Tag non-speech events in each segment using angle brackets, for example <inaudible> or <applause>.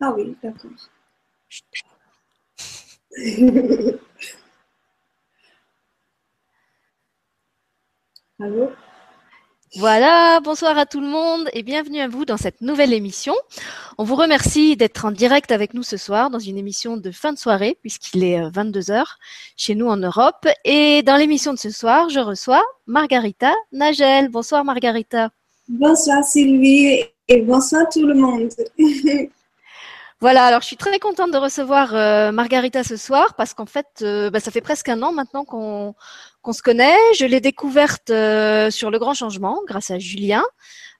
Ah oui, d'accord. <laughs> Allô? Voilà, bonsoir à tout le monde et bienvenue à vous dans cette nouvelle émission. On vous remercie d'être en direct avec nous ce soir dans une émission de fin de soirée puisqu'il est 22h euh, chez nous en Europe. Et dans l'émission de ce soir, je reçois Margarita Nagel. Bonsoir Margarita. Bonsoir Sylvie et bonsoir tout le monde. <laughs> Voilà, alors je suis très contente de recevoir euh, Margarita ce soir parce qu'en fait, euh, bah, ça fait presque un an maintenant qu'on se connaît. Je l'ai découverte euh, sur le grand changement grâce à Julien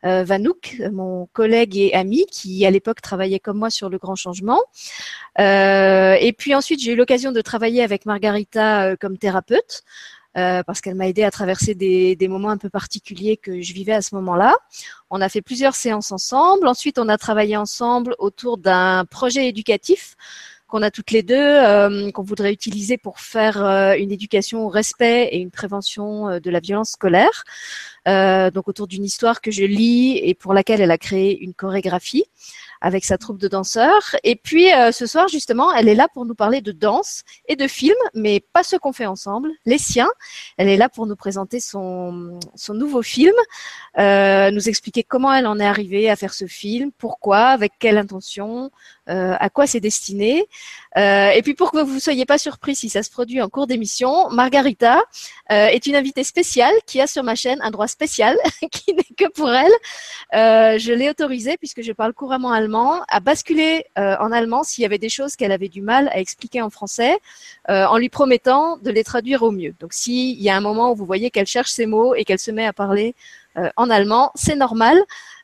Vanouk, mon collègue et ami qui à l'époque travaillait comme moi sur le grand changement. et puis ensuite, j'ai eu l'occasion de travailler avec Margarita comme thérapeute. Euh, parce qu'elle m'a aidé à traverser des, des, moments un peu particuliers que je vivais à ce moment-là. On a fait plusieurs séances ensemble. Ensuite, on a travaillé ensemble autour d'un projet éducatif qu'on a toutes les deux, euh, qu'on voudrait utiliser pour faire euh, une éducation au respect et une prévention euh, de la violence scolaire. donc autour d'une histoire que je lis et pour laquelle elle a créé une chorégraphie avec sa troupe de danseurs. Et puis euh, ce soir, justement, elle est là pour nous parler de danse et de films, mais pas ceux qu'on fait ensemble, les siens. Elle est là pour nous présenter son, son nouveau film, euh, nous expliquer comment elle en est arrivée à faire ce film, pourquoi, avec quelle intention, euh, à quoi c'est destiné. Et puis pour que vous ne soyez pas surpris si ça se produit en cours d'émission, Margarita est une invitée spéciale qui a sur ma chaîne un droit spécial <laughs> qui n'est que pour elle. je l'ai autorisée, puisque je parle couramment allemand, à basculer en allemand s'il y avait des choses qu'elle avait du mal à expliquer en français, en lui promettant de les traduire au mieux. Donc s'il y a un moment où vous voyez qu'elle cherche ses mots et qu'elle se met à parler en allemand, c'est normal.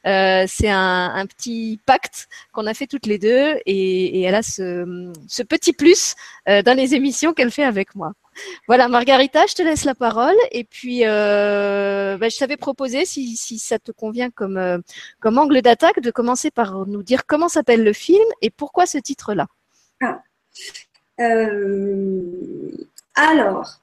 Euh, c'est un, petit pacte qu'on a fait toutes les deux et, et elle a ce, ce petit plus euh, dans les émissions qu'elle fait avec moi. Voilà, Margarita, je te laisse la parole. Et puis, euh, bah, je t'avais proposé, si, si, ça te convient comme, euh, comme angle d'attaque, de commencer par nous dire comment s'appelle le film et pourquoi ce titre-là. Ah. Euh, alors,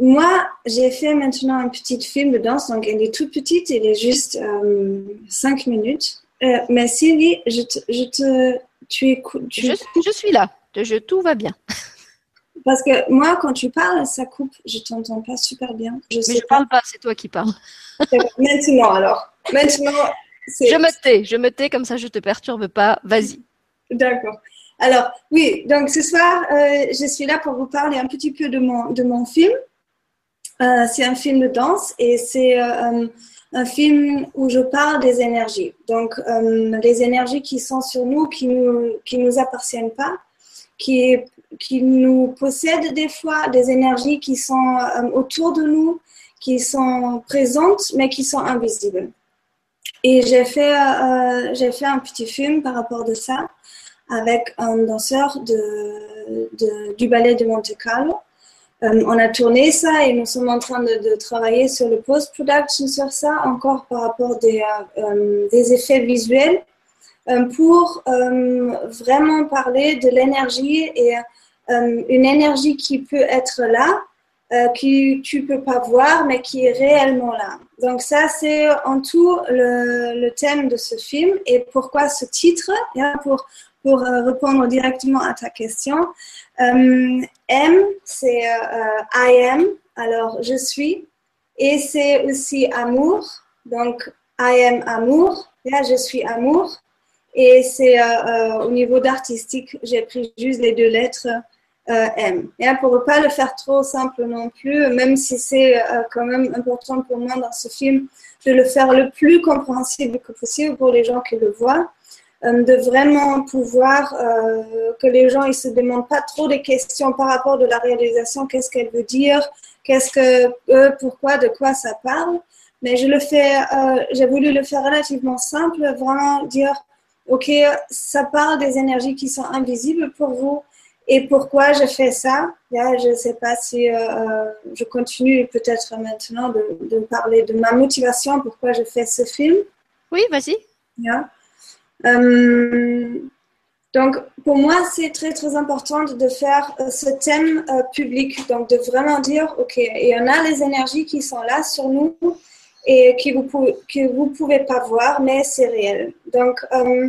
moi, j'ai fait maintenant un petit film de danse, donc elle est toute petite, elle est juste euh, 5 minutes. Mais Sylvie, je te, je te, tu écoutes. Je, je, suis là, je, tout va bien. Parce que moi, quand tu parles, ça coupe, je t'entends pas super bien. Je mais je parle pas, c'est toi qui parles. maintenant alors, maintenant. Je me tais, je me tais, comme ça je te perturbe pas, vas-y. D'accord. Alors, oui, donc ce soir, euh, je suis là pour vous parler un petit peu de mon, de mon film. Euh, c'est un film de danse et c'est euh, un film où je parle des énergies. Donc, les énergies qui sont sur nous, qui nous, qui nous appartiennent pas, qui, nous possèdent des fois, des énergies qui sont euh, autour de nous, qui sont présentes, mais qui sont invisibles. Et j'ai fait, euh, un petit film par rapport de ça avec un danseur du ballet de Monte Carlo. Euh, on a tourné ça et nous sommes en train de, travailler sur le post-production sur ça, encore par rapport des, des effets visuels, pour euh, vraiment parler de l'énergie et une énergie qui peut être là, que tu peux pas voir, mais qui est réellement là. Donc ça, c'est en tout le, thème de ce film et pourquoi ce titre, pour pour euh, répondre directement à ta question. Euh, M, c'est euh, I am, alors je suis. Et c'est aussi amour, donc I am amour, je suis amour. Et c'est au niveau d'artistique, j'ai pris juste les deux lettres M. Et pour ne pas le faire trop simple non plus, même si c'est quand même important pour moi dans ce film de le faire le plus compréhensible que possible pour les gens qui le voient. Euh, de vraiment pouvoir euh, que les gens ils se demandent pas trop des questions par rapport de la réalisation, qu'est-ce qu'elle veut dire, qu'est-ce que euh, pourquoi, de quoi ça parle. Mais je le fais, j'ai voulu le faire relativement simple, vraiment dire, ok, ça parle des énergies qui sont invisibles pour vous et pourquoi je fais ça? je ne sais pas si je continue peut-être maintenant de, de, parler de ma motivation, pourquoi je fais ce film. Oui, vas-y. Yeah. Euh, donc, pour moi, c'est très, très important de faire euh, ce thème euh, public. Donc, de vraiment dire, OK, il y en a les énergies qui sont là sur nous et que vous pouvez, que vous pouvez pas voir, mais c'est réel. Donc, euh,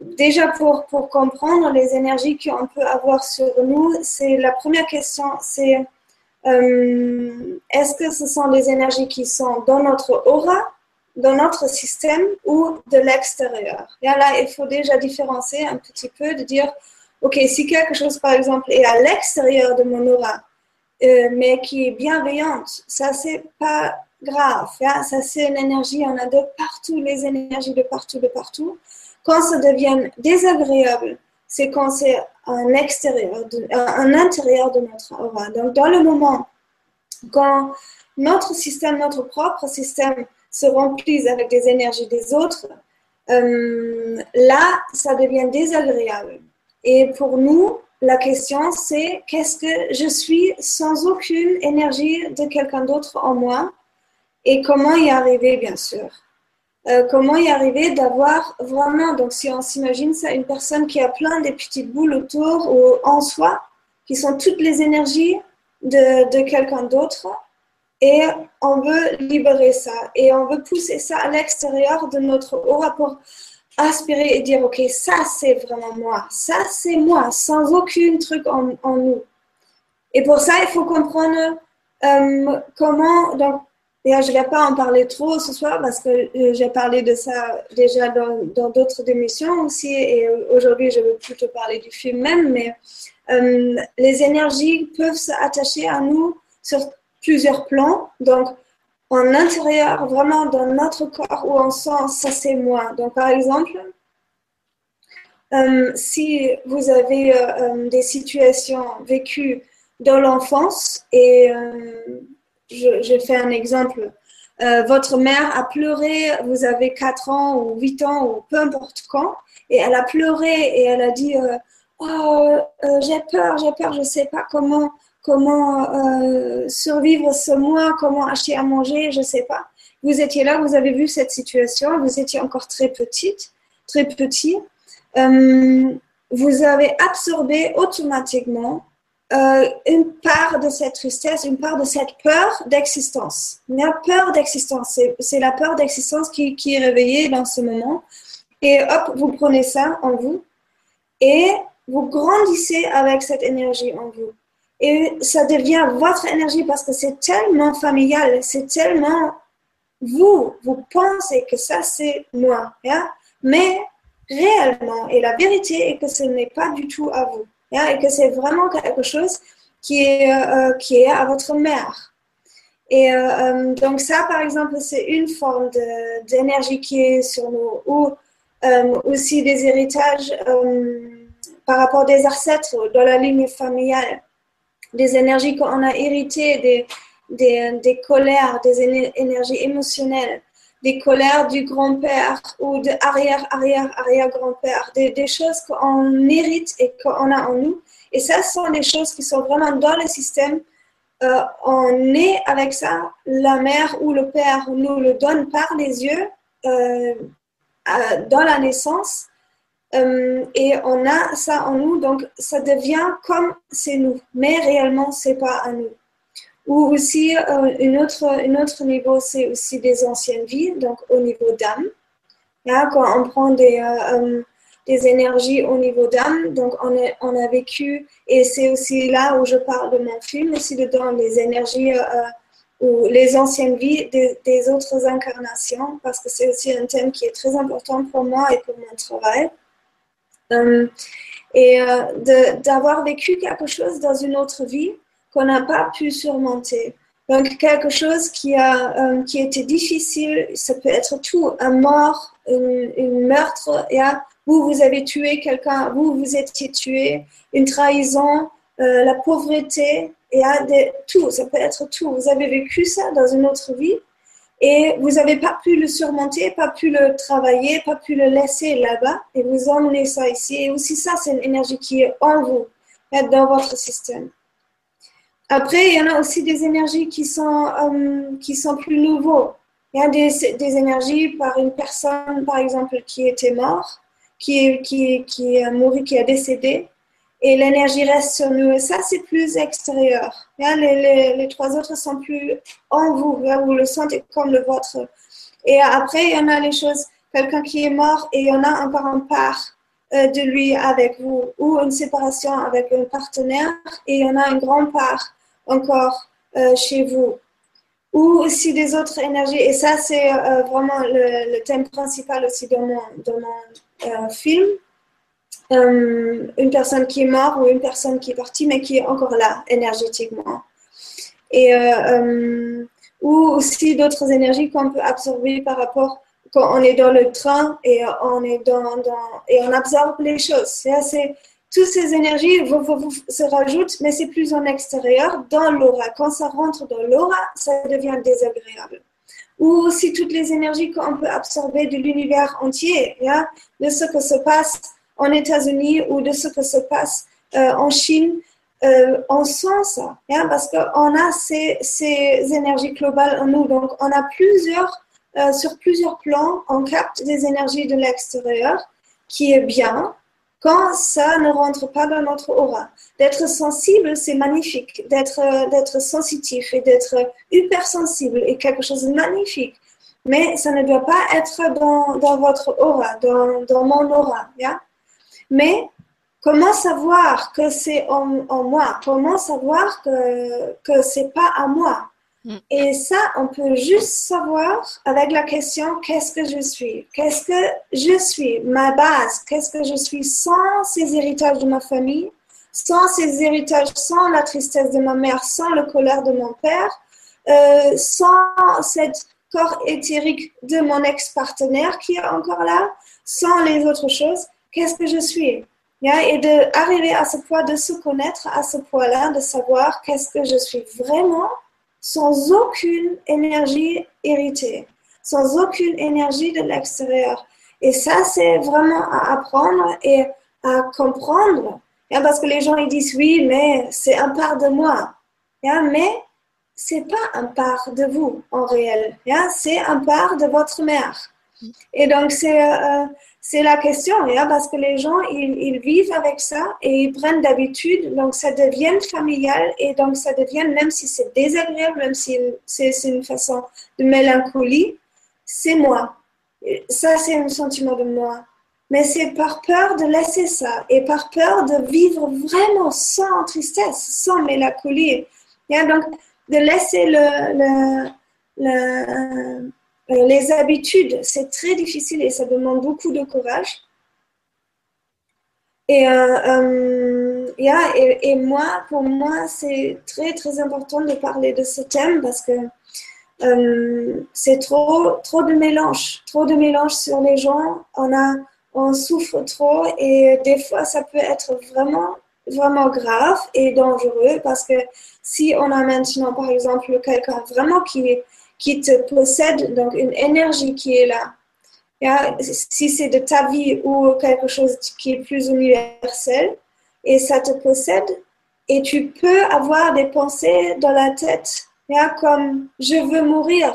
déjà pour, pour comprendre les énergies qu'on peut avoir sur nous, c'est la première question, c'est euh, est-ce que ce sont des énergies qui sont dans notre aura, dans notre système ou de l'extérieur? Là, il faut déjà différencier un petit peu, de dire, OK, si quelque chose, par exemple, est à l'extérieur de mon aura, euh, mais qui est bienveillante, ça, c'est pas grave. Ça, c'est une énergie, on a de partout, les énergies de partout, de partout. Quand ça devient désagréable, c'est quand c'est un extérieur, un intérieur de notre aura. Donc, dans le moment quand notre système, notre propre système se remplit avec des énergies des autres, euh, là, ça devient désagréable. Et pour nous, la question, c'est qu'est-ce que je suis sans aucune énergie de quelqu'un d'autre en moi? Et comment y arriver, bien sûr. Euh, comment y arriver d'avoir vraiment, donc si on s'imagine ça, une personne qui a plein de petites boules autour ou en soi, qui sont toutes les énergies de, de quelqu'un d'autre, et on veut libérer ça, et on veut pousser ça à l'extérieur de notre aura pour aspirer et dire, OK, ça c'est vraiment moi, ça c'est moi, sans aucun truc en, en, nous. Et pour ça, il faut comprendre euh, comment, donc je ne vais pas en parler trop ce soir parce que euh, j'ai parlé de ça déjà dans d'autres émissions aussi et aujourd'hui je veux plutôt parler du film même, mais euh, les énergies peuvent s'attacher à nous sur plusieurs plans. Donc, en intérieur, vraiment dans notre corps où on sent ça c'est moi. Donc, par exemple, euh, si vous avez des situations vécues dans l'enfance et je, fais un exemple. Euh, votre mère a pleuré, vous avez 4 ans ou 8 ans ou peu importe quand, et elle a pleuré et elle a dit euh, Oh, euh, j'ai peur, j'ai peur, je ne sais pas comment, comment survivre ce mois, comment acheter à manger, je ne sais pas. Vous étiez là, vous avez vu cette situation, vous étiez encore très petite, très petit. vous avez absorbé automatiquement euh, une part de cette tristesse, une part de cette peur d'existence. La peur d'existence, c'est la peur d'existence qui, qui, est réveillée dans ce moment. Et hop, vous prenez ça en vous et vous grandissez avec cette énergie en vous. Et ça devient votre énergie parce que c'est tellement familial, c'est tellement vous, vous pensez que ça c'est moi. Mais réellement, et la vérité est que ce n'est pas du tout à vous et que c'est vraiment quelque chose qui est, euh, qui est à votre mère. Et euh, euh, donc ça, par exemple, c'est une forme d'énergie qui est sur nous, ou aussi des héritages par rapport des ancêtres dans la ligne familiale, des énergies qu'on a héritées, des, des colères, des énergies émotionnelles des colères du grand-père ou de arrière, arrière, arrière-grand-père, des, des, choses qu'on mérite et qu'on a en nous. Et ça, ce sont des choses qui sont vraiment dans le système. Euh, on est avec ça, la mère ou le père nous le donne par les yeux euh, dans la naissance. Euh, et on a ça en nous, donc ça devient comme c'est nous, mais réellement c'est pas à nous. Ou aussi, euh, une autre, un autre niveau, c'est aussi des anciennes vies, donc au niveau d'âme. quand on prend des, euh, euh, énergies au niveau d'âme, donc on, a vécu, et c'est aussi là où je parle de mon film, aussi dedans les énergies ou les anciennes vies des, autres incarnations, parce que c'est aussi un thème qui est très important pour moi et pour mon travail. et d'avoir vécu quelque chose dans une autre vie, qu'on n'a pas pu surmonter. Donc, quelque chose qui a, euh, qui était difficile, ça peut être tout, un mort, un meurtre, et vous, vous avez tué quelqu'un, vous, vous étiez tué, une trahison, euh, la pauvreté, et des, tout, ça peut être tout. Vous avez vécu ça dans une autre vie et vous n'avez pas pu le surmonter, pas pu le travailler, pas pu le laisser là-bas et vous emmenez ça ici. Et aussi ça, c'est une énergie qui est en vous, dans votre système. Après, il y en a aussi des énergies qui sont, euh, qui sont plus nouveaux. Il y a des, des, énergies par une personne, par exemple, qui était morte, qui, qui, qui est mouru, qui a décédé. et l'énergie reste sur nous. Et ça, c'est plus extérieur. Les, les, les, trois autres sont plus en vous. Vous le sentez comme le vôtre. Et après, il y en a les choses, quelqu'un qui est mort et il y en a encore un part euh, de lui avec vous, ou une séparation avec un partenaire et il y en a une grande part encore euh, chez vous. Ou aussi des autres énergies. Et ça, c'est euh, vraiment le, thème principal aussi de mon, de mon film euh, une personne qui est morte ou une personne qui est partie, mais qui est encore là énergétiquement. Et, ou aussi d'autres énergies qu'on peut absorber par rapport quand on est dans le train et on est dans, dans et on absorbe les choses. C'est assez, toutes ces énergies se rajoutent, mais c'est plus en extérieur, dans l'aura. Quand ça rentre dans l'aura, ça devient désagréable. Ou aussi toutes les énergies qu'on peut absorber de l'univers entier, yeah, de ce que se passe en États-Unis ou de ce que se passe euh, en Chine, euh, on sent ça, hein, parce qu'on a ces, ces, énergies globales en nous. Donc, on a plusieurs, euh, sur plusieurs plans, on capte des énergies de l'extérieur, qui est bien quand ça ne rentre pas dans notre aura. D'être sensible, c'est magnifique. D'être, d'être sensitif et d'être hypersensible est quelque chose de magnifique. Mais ça ne doit pas être dans, dans votre aura, dans, dans mon aura. Yeah? Mais comment savoir que c'est en, moi? Comment savoir que, que c'est pas à moi? Et ça, on peut juste savoir avec la question qu'est-ce que je suis? Qu'est-ce que je suis? Ma base, qu'est-ce que je suis sans ces héritages de ma famille sans ces héritages, sans la tristesse de ma mère, sans le colère de mon père, euh, sans cet corps éthérique de mon ex-partenaire qui est encore là, sans les autres choses, qu'est-ce que je suis? Et d'arriver à ce point de se connaître à ce point-là, de savoir qu'est-ce que je suis vraiment sans aucune énergie héritée, sans aucune énergie de l'extérieur. Et ça, c'est vraiment à apprendre et à comprendre. Parce que les gens ils disent oui, mais c'est un part de moi. Mais c'est pas un part de vous en réel. C'est un part de votre mère. Et donc, c'est euh, c'est la question, hein, parce que les gens, ils, vivent avec ça et ils prennent d'habitude, donc ça devient familial et donc ça devient, même si c'est désagréable, même si c'est une façon de mélancolie, c'est moi. Ça, c'est un sentiment de moi. Mais c'est par peur de laisser ça et par peur de vivre vraiment sans tristesse, sans mélancolie. Donc, de laisser le, le euh, les habitudes, c'est très difficile et ça demande beaucoup de courage. Et, euh, euh, et, moi, pour moi, c'est très, très important de parler de ce thème parce que c'est trop, trop de mélange, trop de mélange sur les gens. On, a, on souffre trop et des fois, ça peut être vraiment, vraiment grave et dangereux parce que si on a maintenant, par exemple, quelqu'un vraiment qui qui te possède, donc une énergie qui est là. si c'est de ta vie ou quelque chose qui est plus universel, et ça te possède, et tu peux avoir des pensées dans la tête, comme je veux mourir.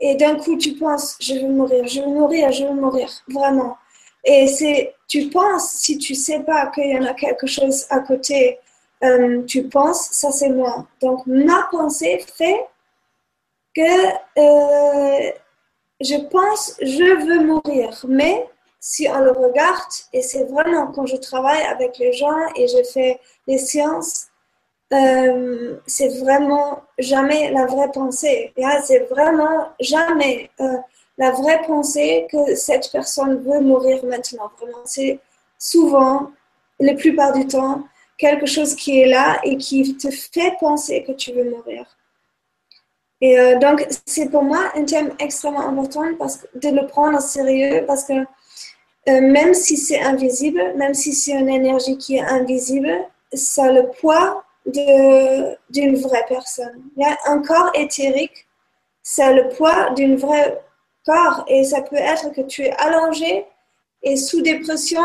Et d'un coup, tu penses, je veux mourir, je veux mourir, je veux mourir, vraiment. Et c'est, tu penses, si tu sais pas qu'il y en a quelque chose à côté, euh, tu penses, ça c'est moi. Donc, ma pensée fait que euh, je pense, je veux mourir. Mais si on le regarde, et c'est vraiment quand je travaille avec les gens et je fais les sciences, euh, c'est vraiment jamais la vraie pensée. C'est vraiment jamais euh, la vraie pensée que cette personne veut mourir maintenant. Vraiment, c'est souvent, la plupart du temps, quelque chose qui est là et qui te fait penser que tu veux mourir. Et euh, donc, c'est pour moi un thème extrêmement important parce de le prendre au sérieux parce que euh, même si c'est invisible, même si c'est une énergie qui est invisible, ça a le poids d'une vraie personne. Il y a un corps éthérique, ça a le poids d'une vraie corps et ça peut être que tu es allongé et sous dépression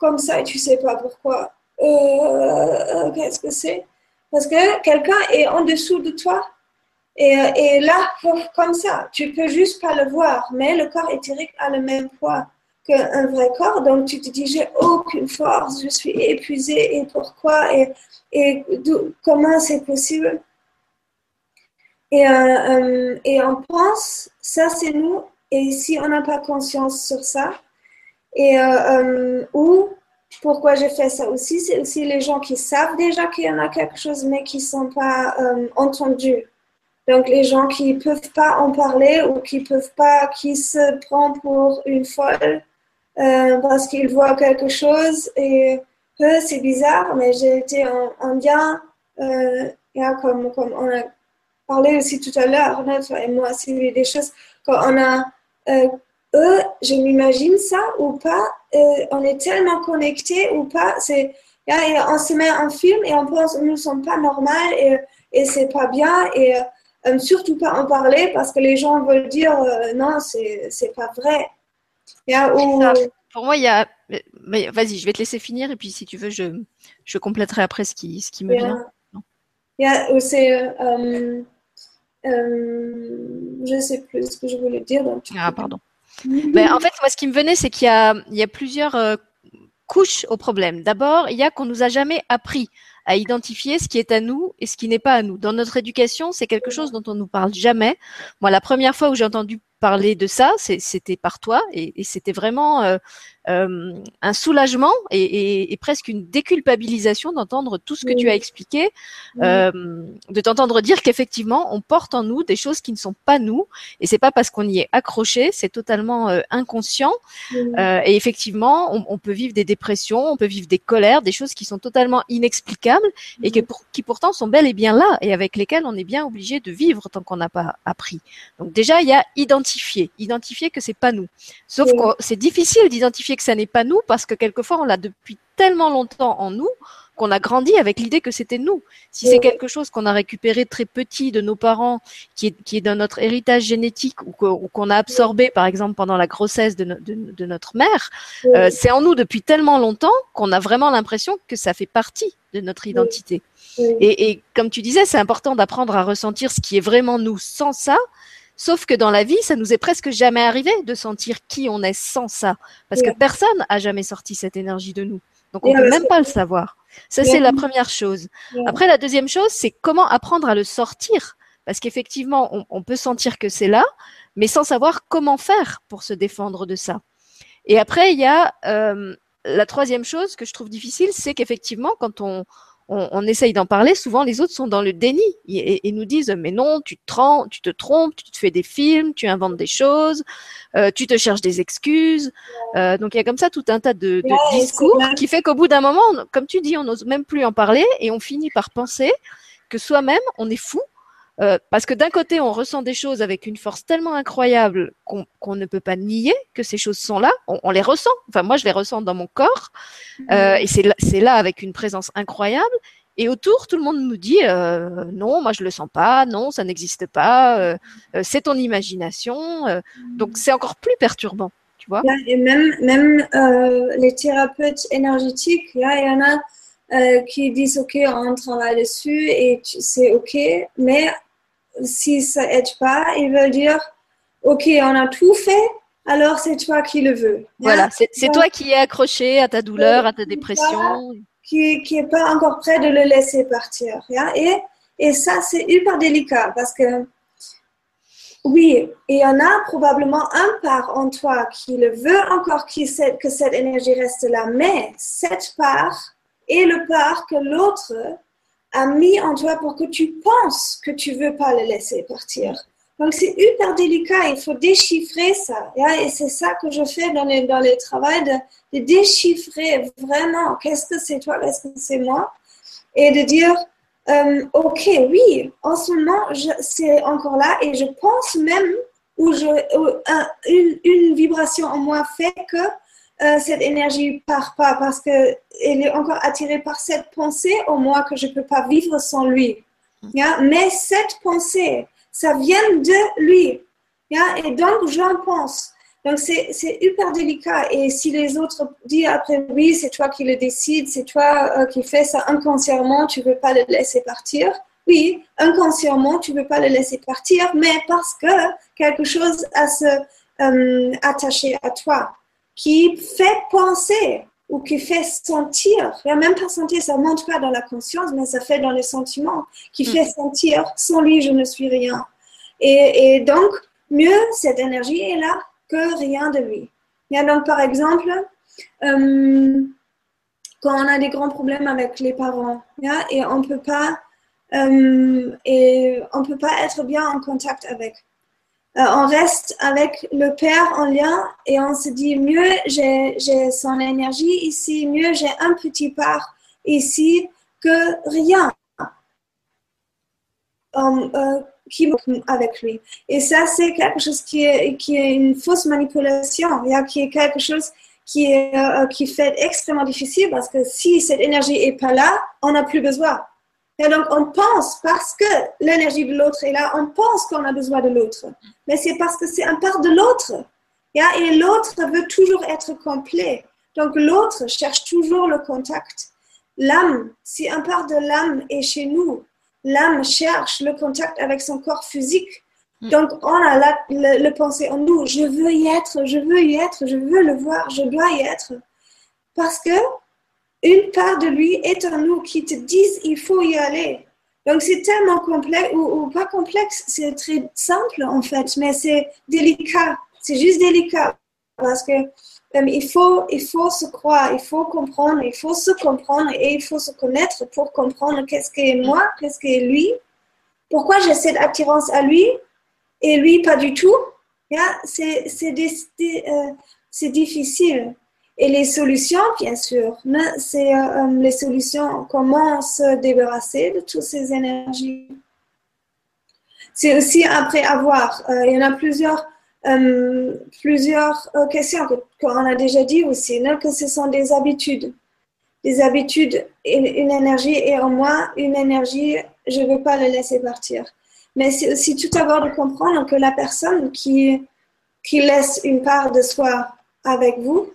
comme ça et tu sais pas pourquoi. Euh, Qu'est-ce que c'est? Parce que quelqu'un est en dessous de toi et, et, là, comme ça, tu peux juste pas le voir, mais le corps éthérique a le même poids. qu'un vrai corps. Donc, tu te dis, j'ai aucune force, je suis épuisée, et pourquoi, et, et comment c'est possible? Et, euh, euh, et on pense, ça c'est nous, et si on n'a pas conscience sur ça, et euh, ou pourquoi j'ai fait ça aussi, c'est aussi les gens qui savent déjà qu'il y en a quelque chose, mais qui ne sont pas entendus. Donc, les gens qui ne peuvent pas en parler ou qui peuvent pas, qui se prennent pour une folle euh, parce qu'ils voient quelque chose et eux, c'est bizarre, mais j'ai été en Indien, euh, comme, comme on a parlé aussi tout à l'heure, et moi, c'est des choses quand on a euh, eux, je m'imagine ça ou pas, on est tellement connectés ou pas, c'est, on se met en film et on pense nous ne sommes pas normaux et, et c'est pas bien et euh, surtout pas en parler parce que les gens veulent dire euh, non, c'est, pas vrai. Pour moi, il y a. Vas-y, je vais te laisser finir et puis si tu veux, je, je compléterai après ce qui, ce qui me vient. Yeah, c'est. Euh, je ne sais plus ce que je voulais dire. ah, pardon. Mais en fait, moi, ce qui me venait, c'est qu'il y y a plusieurs couches au problème. D'abord, il y a qu'on nous a jamais appris à identifier ce qui est à nous et ce qui n'est pas à nous. Dans notre éducation, c'est quelque chose dont on nous parle jamais. Moi, la première fois où j'ai entendu parler de ça, c'était par toi et, et c'était vraiment euh, euh, un soulagement et, et, et, presque une déculpabilisation d'entendre tout ce que tu as expliqué, euh, de t'entendre dire qu'effectivement on porte en nous des choses qui ne sont pas nous et c'est pas parce qu'on y est accroché, c'est totalement inconscient et effectivement on, on, peut vivre des dépressions, on peut vivre des colères, des choses qui sont totalement inexplicables et que pour, qui pourtant sont bel et bien là et avec lesquelles on est bien obligé de vivre tant qu'on n'a pas appris. Donc déjà il y a identifier, identifier que c'est pas nous. Sauf que c'est difficile d'identifier que ça n'est pas nous parce que quelquefois on l'a depuis tellement longtemps en nous qu'on a grandi avec l'idée que c'était nous. Si c'est quelque chose qu'on a récupéré très petit de nos parents, qui est, qui est dans notre héritage génétique ou qu'on a absorbé, par exemple, pendant la grossesse de, de, notre mère, euh, c'est en nous depuis tellement longtemps qu'on a vraiment l'impression que ça fait partie de notre identité. Et, et comme tu disais, c'est important d'apprendre à ressentir ce qui est vraiment nous sans ça, Sauf que dans la vie, ça nous est presque jamais arrivé de sentir qui on est sans ça, parce que personne a jamais sorti cette énergie de nous. Donc on ne peut même pas le savoir. Ça c'est la première chose. Après la deuxième chose, c'est comment apprendre à le sortir, parce qu'effectivement on, peut sentir que c'est là, mais sans savoir comment faire pour se défendre de ça. Et après il y a euh, la troisième chose que je trouve difficile, c'est qu'effectivement quand on on, essaye d'en parler, souvent les autres sont dans le déni et, nous disent mais non, tu te, trompes, tu te trompes, tu te fais des films, tu inventes des choses, euh, tu te cherches des excuses. Euh, donc il y a comme ça tout un tas de, discours qui fait qu'au bout d'un moment, comme tu dis, on n'ose même plus en parler et on finit par penser que soi-même on est fou euh, parce que d'un côté, on ressent des choses avec une force tellement incroyable qu'on ne peut pas nier que ces choses sont là. On, les ressent. Enfin, moi, je les ressens dans mon corps. Euh, et c'est là, là avec une présence incroyable. Et autour, tout le monde nous dit euh, non, moi je le sens pas, non, ça n'existe pas, c'est ton imagination. donc c'est encore plus perturbant, tu vois. Et même, même les thérapeutes énergétiques, il y en a euh, qui disent OK, on travaille dessus et c'est OK, mais si ça aide pas, ils veulent dire OK, on a tout fait, alors c'est toi qui le veux. Voilà, c'est toi qui es accroché à ta douleur, à ta dépression. Qui n'est pas encore prêt de le laisser partir. Et, et ça, c'est hyper délicat parce que oui, il y en a probablement un part en toi qui le veut encore que cette énergie reste là, mais cette part et le part que l'autre a mis en toi pour que tu penses que tu veux pas le laisser partir. Donc c'est hyper délicat, il faut déchiffrer ça. Et c'est ça que je fais dans les, dans les travaux, de, déchiffrer vraiment qu'est-ce que c'est toi, qu'est-ce que c'est moi. Et de dire, euh, ok, oui, en ce moment, c'est encore là et je pense même où je, une, une, vibration en moi fait que euh, cette énergie part pas parce qu'elle est encore attirée par cette pensée au moins que je ne peux pas vivre sans lui. Mais cette pensée, ça vient de lui. Et donc, j'en pense. Donc, c'est hyper délicat. Et si les autres disent après, oui, c'est toi qui le décides, c'est toi euh, qui fais ça inconsciemment, tu ne veux pas le laisser partir. Oui, inconsciemment, tu ne veux pas le laisser partir, mais parce que quelque chose a se euh, attaché à toi. Qui fait penser ou qui fait sentir, a même pas sentir, ça ne monte pas dans la conscience, mais ça fait dans les sentiments, qui fait sentir, sans lui, je ne suis rien. Et, donc, mieux, cette énergie est là que rien de lui. Il y a donc, par exemple, euh, quand on a des grands problèmes avec les parents, et on peut pas, euh, et on peut pas être bien en contact avec. Euh, on reste avec le Père en lien et on se dit mieux j'ai son énergie ici, mieux j'ai un petit part ici que rien um, euh, qui avec lui. Et ça, c'est quelque chose qui est, qui est une fausse manipulation, qui est quelque chose qui, est, euh, qui fait extrêmement difficile parce que si cette énergie n'est pas là, on n'a plus besoin. Et donc, on pense, parce que l'énergie de l'autre est là, on pense qu'on a besoin de l'autre. Mais c'est parce que c'est un part de l'autre. Et l'autre veut toujours être complet. Donc, l'autre cherche toujours le contact. L'âme, si un part de l'âme est chez nous, l'âme cherche le contact avec son corps physique. Mm. Donc, on a la, le, le pensée en nous, je veux y être, je veux y être, je veux le voir, je dois y être. Parce que une part de lui est en nous qui te disent il faut y aller. Donc c'est tellement complexe ou, pas complexe, c'est très simple en fait, mais c'est délicat. C'est juste délicat parce que euh, il faut il faut se croire, il faut comprendre, il faut se comprendre et il faut se connaître pour comprendre qu'est-ce qu'est moi, qu'est-ce qu'est lui, pourquoi j'ai cette attirance à lui et lui pas du tout? Yeah, c'est euh, c'est difficile. Et les solutions, bien sûr, c'est euh, euh, les solutions, comment se débarrasser de toutes ces énergies. C'est aussi après avoir, euh, il y en a plusieurs, plusieurs questions qu'on a déjà dit aussi, que ce sont des habitudes. Des habitudes, une, une énergie et en moi, une énergie, je ne veux pas le laisser partir. Mais c'est aussi tout d'abord de comprendre que la personne qui, qui laisse une part de soi avec vous,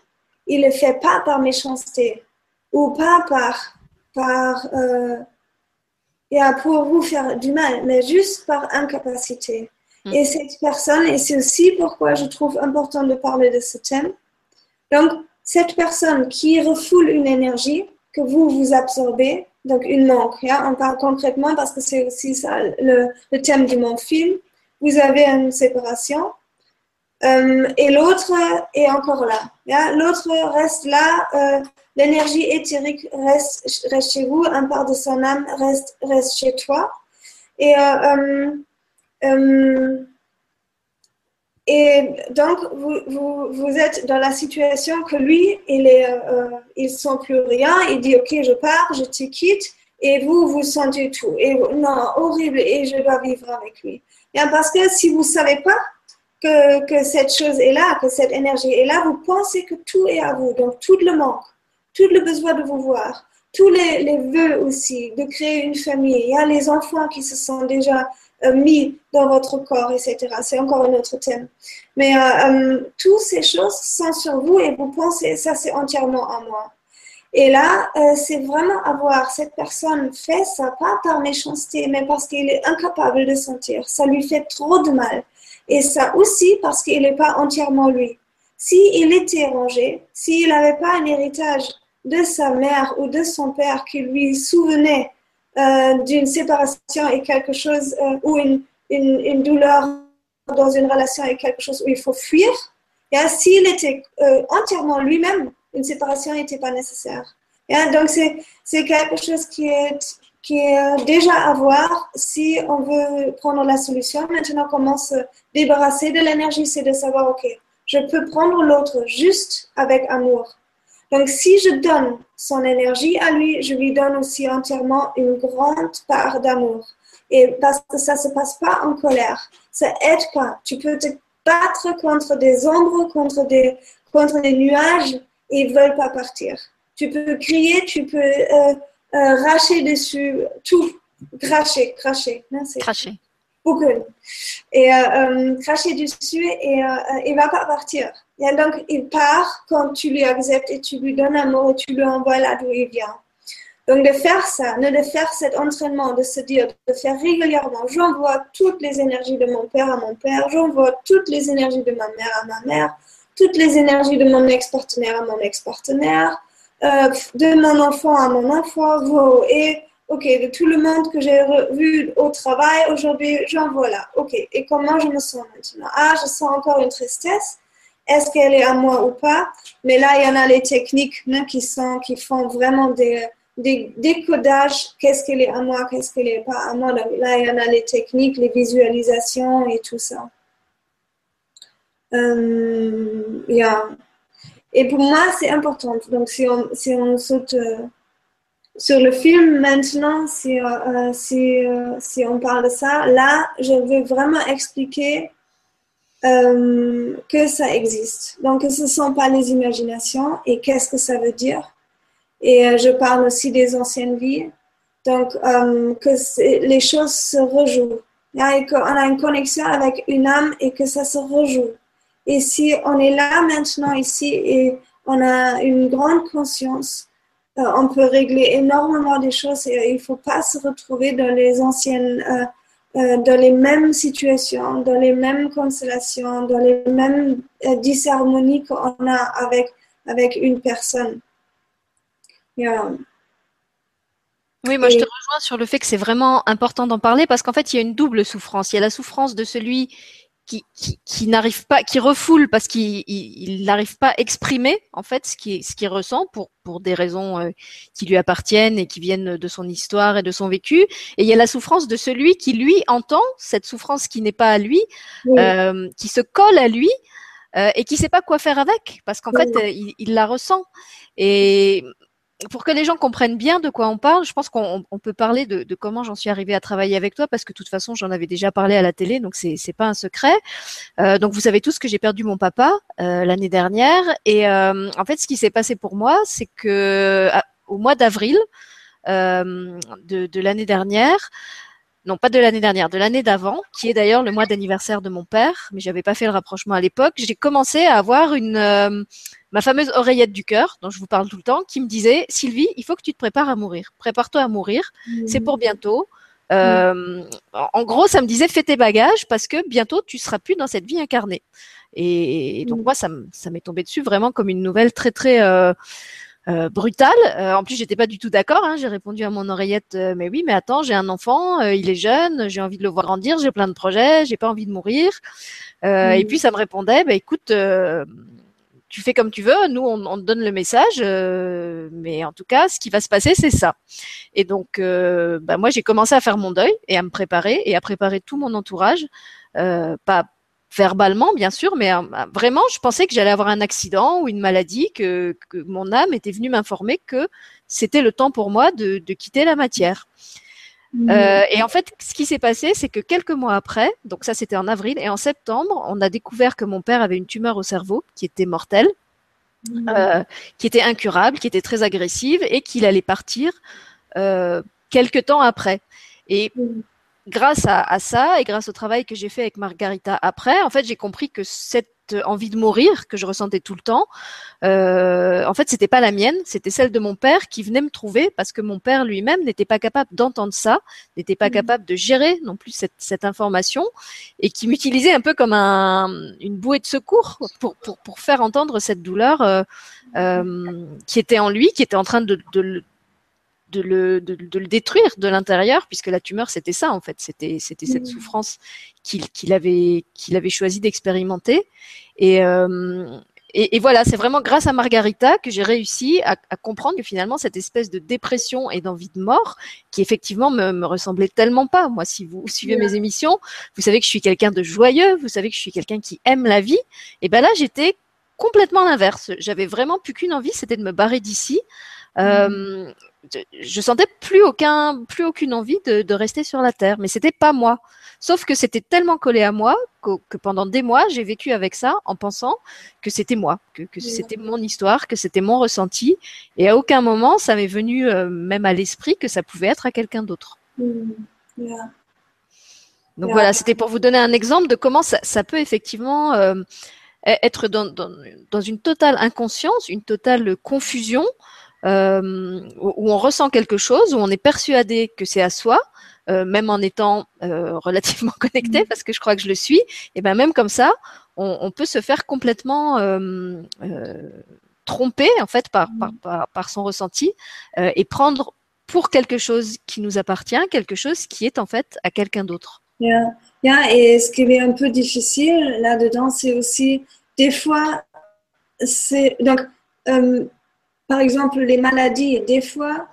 il ne le fait pas par méchanceté ou pas par, par euh, pour vous faire du mal, mais juste par incapacité. Mm. Et cette personne, et c'est aussi pourquoi je trouve important de parler de ce thème, donc cette personne qui refoule une énergie que vous vous absorbez, donc une manque, on parle concrètement parce que c'est aussi ça le, le thème de mon film, vous avez une séparation, euh, et l'autre est encore là. L'autre reste là, euh, l'énergie éthérique reste, reste chez vous, un part de son âme reste, reste chez toi. Et, euh, et donc, vous, vous, vous, êtes dans la situation que lui, il est, ils sont plus rien, il dit, OK, je pars, je te quitte, et vous, vous sentez tout. Et non, horrible, et je dois vivre avec lui. parce que si vous ne savez pas, que, cette chose est là, que cette énergie est là, vous pensez que tout est à vous. Donc, tout le manque, tout le besoin de vous voir, tous les, les vœux aussi, de créer une famille. Il y a les enfants qui se sont déjà euh, mis dans votre corps, etc. C'est encore un autre thème. Mais euh, euh, toutes ces choses sont sur vous et vous pensez, ça c'est entièrement à moi. Et là, c'est vraiment avoir cette personne fait ça, pas par méchanceté, mais parce qu'il est incapable de sentir. Ça lui fait trop de mal. Et ça aussi parce qu'il n'est pas entièrement lui. S'il était rangé, s'il n'avait pas un héritage de sa mère ou de son père qui lui souvenait euh, d'une séparation et quelque chose, euh, ou une, douleur dans une relation et quelque chose où il faut fuir, s'il était euh, entièrement lui-même, une séparation n'était pas nécessaire. donc c'est quelque chose qui est qui est déjà à voir si on veut prendre la solution. Maintenant, comment se débarrasser de l'énergie, c'est de savoir, OK, je peux prendre l'autre juste avec amour. Donc, si je donne son énergie à lui, je lui donne aussi entièrement une grande part d'amour. Et parce que ça ne se passe pas en colère, ça aide pas. Tu peux te battre contre des ombres, contre des, contre des nuages, et ils veulent pas partir. Tu peux crier, tu peux euh, euh, racher dessus, tout, cracher, cracher. Cracher. Beaucoup. Et euh, euh, cracher dessus et il va pas partir. Et donc, il part quand tu lui acceptes et tu lui donnes un mot et tu lui envoies là d'où il vient. Donc, de faire ça, de faire cet entraînement, de se dire, de faire régulièrement, j'envoie toutes les énergies de mon père à mon père, j'envoie toutes les énergies de ma mère à ma mère, toutes les énergies de mon ex-partenaire à mon ex-partenaire, euh, de mon enfant à mon enfant, et ok, de tout le monde que j'ai vu au travail aujourd'hui, j'envoie là. Ok, et comment je me sens maintenant? Ah, je sens encore une tristesse. Est-ce qu'elle est à moi ou pas? Mais là, il y en a les techniques hein, qui, sont, qui font vraiment des, des décodages. Qu'est-ce qu'elle est à moi, qu'est-ce qu'elle n'est pas à moi? Là, il y en a les techniques, les visualisations et tout ça. Euh, Et pour moi, c'est important. Donc, si on, saute euh, sur le film maintenant, si, euh, euh, si, on parle de ça, là, je veux vraiment expliquer que ça existe. Donc, ce ne sont pas les imaginations et qu'est-ce que ça veut dire. Et je parle aussi des anciennes vies. Donc, que les choses se rejouent. On a une connexion avec une âme et que ça se rejoue. Et si on est là maintenant ici et on a une grande conscience, euh, on peut régler énormément de choses et il ne faut pas se retrouver dans les anciennes, euh, euh, dans les mêmes situations, dans les mêmes constellations, dans les mêmes disharmonies qu'on a avec, avec une personne. Oui, moi je te rejoins sur le fait que c'est vraiment important d'en parler parce qu'en fait il y a une double souffrance. Il y a la souffrance de celui qui, qui, n'arrive pas, qui refoule parce qu'il n'arrive pas à exprimer en fait ce qu'il ce qu'il ressent pour pour des raisons euh, qui lui appartiennent et qui viennent de son histoire et de son vécu. Et il y a la souffrance de celui qui lui entend cette souffrance qui n'est pas à lui, euh, qui se colle à lui euh, et qui sait pas quoi faire avec parce qu'en fait il, il, la ressent. Et pour que les gens comprennent bien de quoi on parle, je pense qu'on peut parler de, comment j'en suis arrivée à travailler avec toi, parce que de toute façon, j'en avais déjà parlé à la télé, donc c'est c'est pas un secret. Euh, donc vous savez tous que j'ai perdu mon papa euh, l'année dernière, et euh, en fait, ce qui s'est passé pour moi, c'est que au mois d'avril de, de l'année dernière, non pas de l'année dernière, de l'année d'avant, qui est d'ailleurs le mois d'anniversaire de mon père, mais j'avais pas fait le rapprochement à l'époque. J'ai commencé à avoir une ma fameuse oreillette du cœur, dont je vous parle tout le temps, qui me disait Sylvie, il faut que tu te prépares à mourir. Prépare-toi à mourir. Mmh. C'est pour bientôt. Euh, en gros, ça me disait fais tes bagages parce que bientôt tu seras plus dans cette vie incarnée. Et, donc mmh. moi, ça, m'est tombé dessus vraiment comme une nouvelle très très euh, euh, brutale. Euh, en plus, j'étais pas du tout d'accord. Hein. J'ai répondu à mon oreillette, mais oui, mais attends, j'ai un enfant, il est jeune, j'ai envie de le voir grandir, j'ai plein de projets, j'ai pas envie de mourir. Et puis ça me répondait, bah écoute, tu fais comme tu veux, nous on, on te donne le message, mais en tout cas, ce qui va se passer, c'est ça. Et donc, bah, moi, j'ai commencé à faire mon deuil et à me préparer et à préparer tout mon entourage, pas verbalement bien sûr, mais euh, vraiment, je pensais que j'allais avoir un accident ou une maladie, que, que mon âme était venue m'informer que c'était le temps pour moi de, de quitter la matière. Mmh. Euh, et en fait, ce qui s'est passé, c'est que quelques mois après, donc ça c'était en avril, et en septembre, on a découvert que mon père avait une tumeur au cerveau qui était mortelle, mmh. euh, qui était incurable, qui était très agressive et qu'il allait partir euh, quelques temps après. Et mmh grâce à, à, ça et grâce au travail que j'ai fait avec Margarita après, en fait, j'ai compris que cette envie de mourir que je ressentais tout le temps, euh, en fait, c'était pas la mienne, c'était celle de mon père qui venait me trouver parce que mon père lui-même n'était pas capable d'entendre ça, n'était pas mmh. capable de gérer non plus cette, cette information et qui m'utilisait un peu comme un, une bouée de secours pour, pour, pour faire entendre cette douleur euh, euh, qui était en lui, qui était en train de, de, de le, de, de le détruire de l'intérieur, puisque la tumeur, c'était ça, en fait. C'était, c'était cette mmh. souffrance qu'il, qu'il avait, qu'il avait choisi d'expérimenter. Et, euh, et, et, voilà, c'est vraiment grâce à Margarita que j'ai réussi à, à, comprendre que finalement, cette espèce de dépression et d'envie de mort, qui effectivement me, me ressemblait tellement pas. Moi, si vous suivez mes émissions, vous savez que je suis quelqu'un de joyeux, vous savez que je suis quelqu'un qui aime la vie. Et ben là, j'étais complètement l'inverse. J'avais vraiment plus qu'une envie, c'était de me barrer d'ici. Euh, je sentais plus aucun, plus aucune envie de, de rester sur la terre, mais c'était pas moi. Sauf que c'était tellement collé à moi que, que pendant des mois j'ai vécu avec ça en pensant que c'était moi, que, que c'était mon histoire, que c'était mon ressenti, et à aucun moment ça m'est venu euh, même à l'esprit que ça pouvait être à quelqu'un d'autre. Mm. Yeah. Donc yeah. voilà, c'était pour vous donner un exemple de comment ça, ça peut effectivement euh, être dans, dans, dans, une totale inconscience, une totale confusion euh, où on ressent quelque chose, où on est persuadé que c'est à soi, même en étant <laughs> relativement connecté, parce que je crois que je le suis, et ben même comme ça, on, peut se faire complètement tromper en fait par, par, par, son ressenti et prendre pour quelque chose qui nous appartient, quelque chose qui est en fait à quelqu'un d'autre. Yeah. yeah. et ce qui est un peu difficile là-dedans, c'est aussi des fois, c'est donc euh, par exemple les maladies, des fois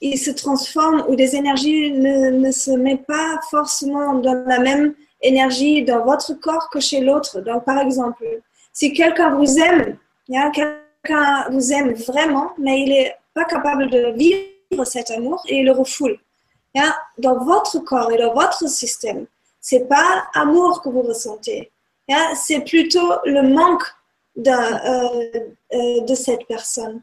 ils se transforment ou des énergies ne, se mettent pas forcément dans la même énergie dans votre corps que chez l'autre. Donc par exemple, si quelqu'un vous aime, quelqu'un vous aime vraiment, mais il n'est pas capable de vivre cet amour et le refoule. Dans votre corps et dans votre système, c'est pas amour que vous ressentez. C'est plutôt le manque euh, euh, de cette personne.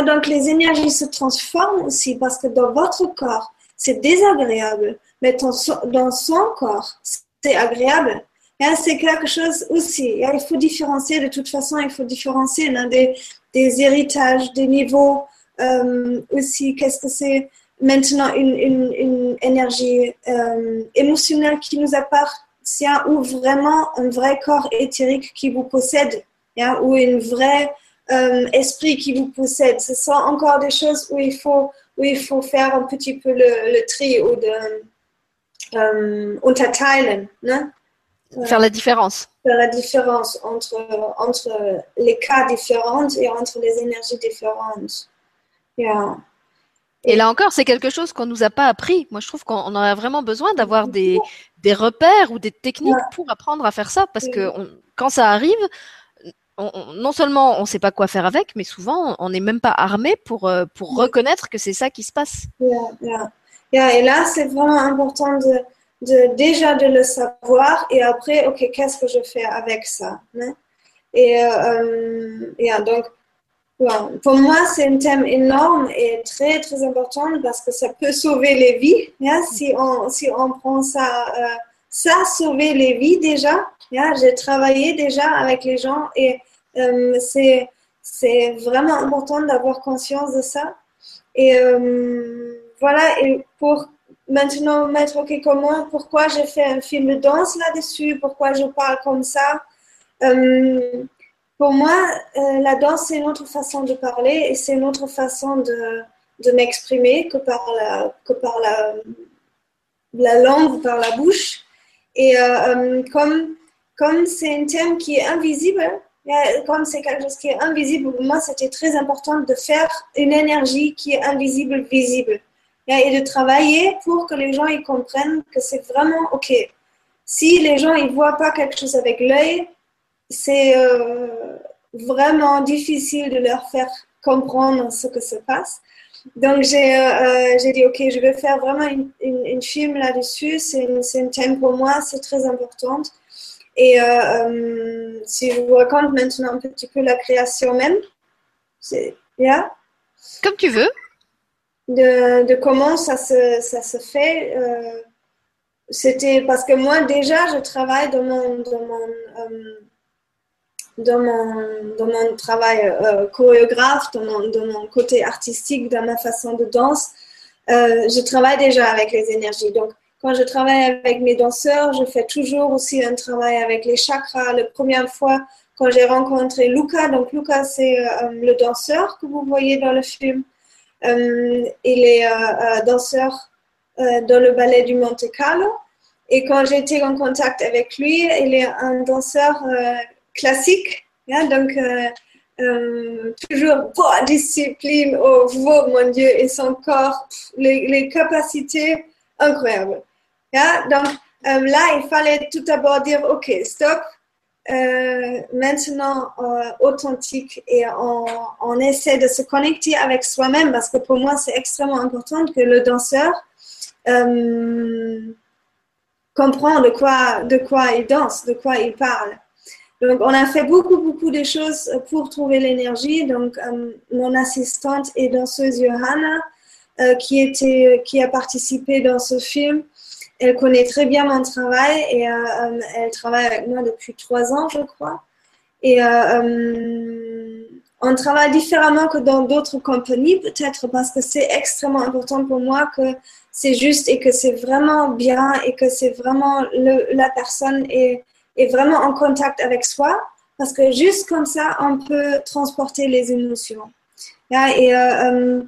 Donc les énergies se transforment aussi parce que dans votre corps, c'est désagréable, mais dans son corps, c'est agréable. C'est quelque chose aussi. Il faut différencier, de toute façon, il faut différencier des, des héritages, des niveaux euh, aussi, qu'est-ce que c'est maintenant une, une, une énergie euh, émotionnelle qui nous appartient ou vraiment un vrai corps éthérique qui vous possède ou un vrai euh, esprit qui vous possède. Ce sont encore des choses où il faut, où il faut faire un petit peu le, le tri ou de euh, unterteilen. Faire la différence. Faire la différence entre, entre les cas différents et entre les énergies différentes. Et là encore, c'est quelque chose qu'on nous a pas appris. Moi, je trouve qu'on aurait vraiment besoin d'avoir des, des repères ou des techniques pour apprendre à faire ça, parce que quand ça arrive, non seulement on ne sait pas quoi faire avec, mais souvent on n'est même pas armé pour, euh, pour reconnaître que c'est ça qui se passe. et là, c'est vraiment important de, de, déjà de le savoir et après, ok, qu'est-ce que je fais avec ça hein? Et euh, euh donc, pour moi, c'est un thème énorme et très, très important parce que ça peut sauver les vies. si, on, si on prend ça, euh, ça sauver les vies déjà. J'ai travaillé déjà avec les gens et euh, c'est, vraiment important d'avoir conscience de ça. Et euh, voilà, et pour maintenant mettre, OK, comment, pourquoi j'ai fait un film de danse là-dessus, pourquoi je parle comme ça. Pour moi, euh, la danse, c'est une autre façon de parler et c'est une autre façon de, de m'exprimer que par, la, que par la, la langue par la bouche. Et euh, euh, comme, comme c'est un thème qui est invisible, comme c'est quelque chose qui est invisible, pour moi, c'était très important de faire une énergie qui est invisible, visible. Et de travailler pour que les gens ils comprennent que c'est vraiment OK. Si les gens ne voient pas quelque chose avec l'œil, c'est euh, vraiment difficile de leur faire comprendre ce que se passe. Donc, j'ai euh, euh, dit, OK, je vais faire vraiment une, une, film là-dessus. C'est un thème pour moi, c'est très important. Et si je vous raconte maintenant un petit peu la création même, c'est yeah? Comme tu veux. De, de, comment ça se, ça se fait. C'était parce que moi, déjà, je travaille dans mon, dans mon dans mon, dans mon travail euh, chorégraphe, dans mon, dans mon, côté artistique, dans ma façon de danse, euh, je travaille déjà avec les énergies. Donc, quand je travaille avec mes danseurs, je fais toujours aussi un travail avec les chakras. La première fois, quand j'ai rencontré Luca, donc Luca, c'est euh, le danseur que vous voyez dans le film. il est danseur dans le ballet du Monte Carlo. Et quand j'étais en contact avec lui, il est un danseur classique. donc, euh, euh, toujours discipline, oh, oh, mon Dieu, et son corps, les, capacités incroyables. Donc, euh, là, il fallait tout d'abord dire, OK, stop, maintenant authentique et on, essaie de se connecter avec soi-même parce que pour moi c'est extrêmement important que le danseur comprend de quoi, il danse, de quoi il parle. Donc, on a fait beaucoup, beaucoup de choses pour trouver l'énergie. Donc, euh, mon assistante est danseuse Johanna, euh, qui, était, qui a participé dans ce film. Elle connaît très bien mon travail et euh, elle travaille avec moi depuis trois ans, je crois. Et on travaille différemment que dans d'autres compagnies, peut-être parce que c'est extrêmement important pour moi que c'est juste et que c'est vraiment bien et que c'est vraiment la personne est, est vraiment en contact avec soi. Parce que juste comme ça, on peut transporter les émotions. Et euh, euh,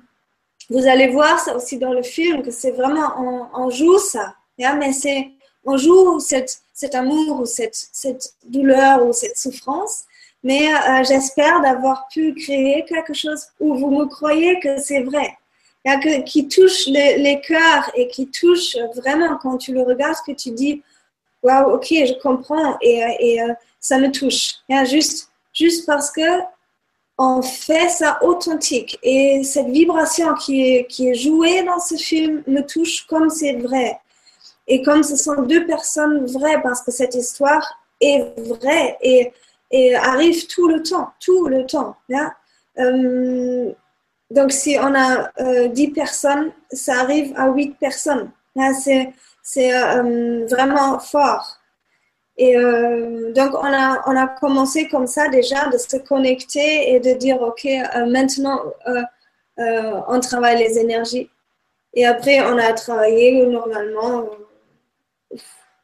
vous allez voir ça aussi dans le film, que c'est vraiment, on, joue ça. Mais c'est, on joue cette, cet amour ou cette, cette douleur ou cette souffrance mais euh, j'espère d'avoir pu créer quelque chose où vous me croyez que c'est vrai, qui touche les, les, cœurs et qui touche vraiment quand tu le regardes, que tu dis, waouh, ok, je comprends et, et euh, ça me touche. juste, juste parce que on fait ça authentique et cette vibration qui est, qui est jouée dans ce film me touche comme c'est vrai. Et comme ce sont deux personnes vraies, parce que cette histoire est vraie. Et arrive tout le temps, tout le temps. Euh, donc, si on a euh, 10 personnes, ça arrive à 8 personnes. C'est euh, vraiment fort. Et euh, donc, on a commencé comme ça déjà de se connecter et de dire, OK, maintenant, on travaille les énergies. Et après, on a travaillé normalement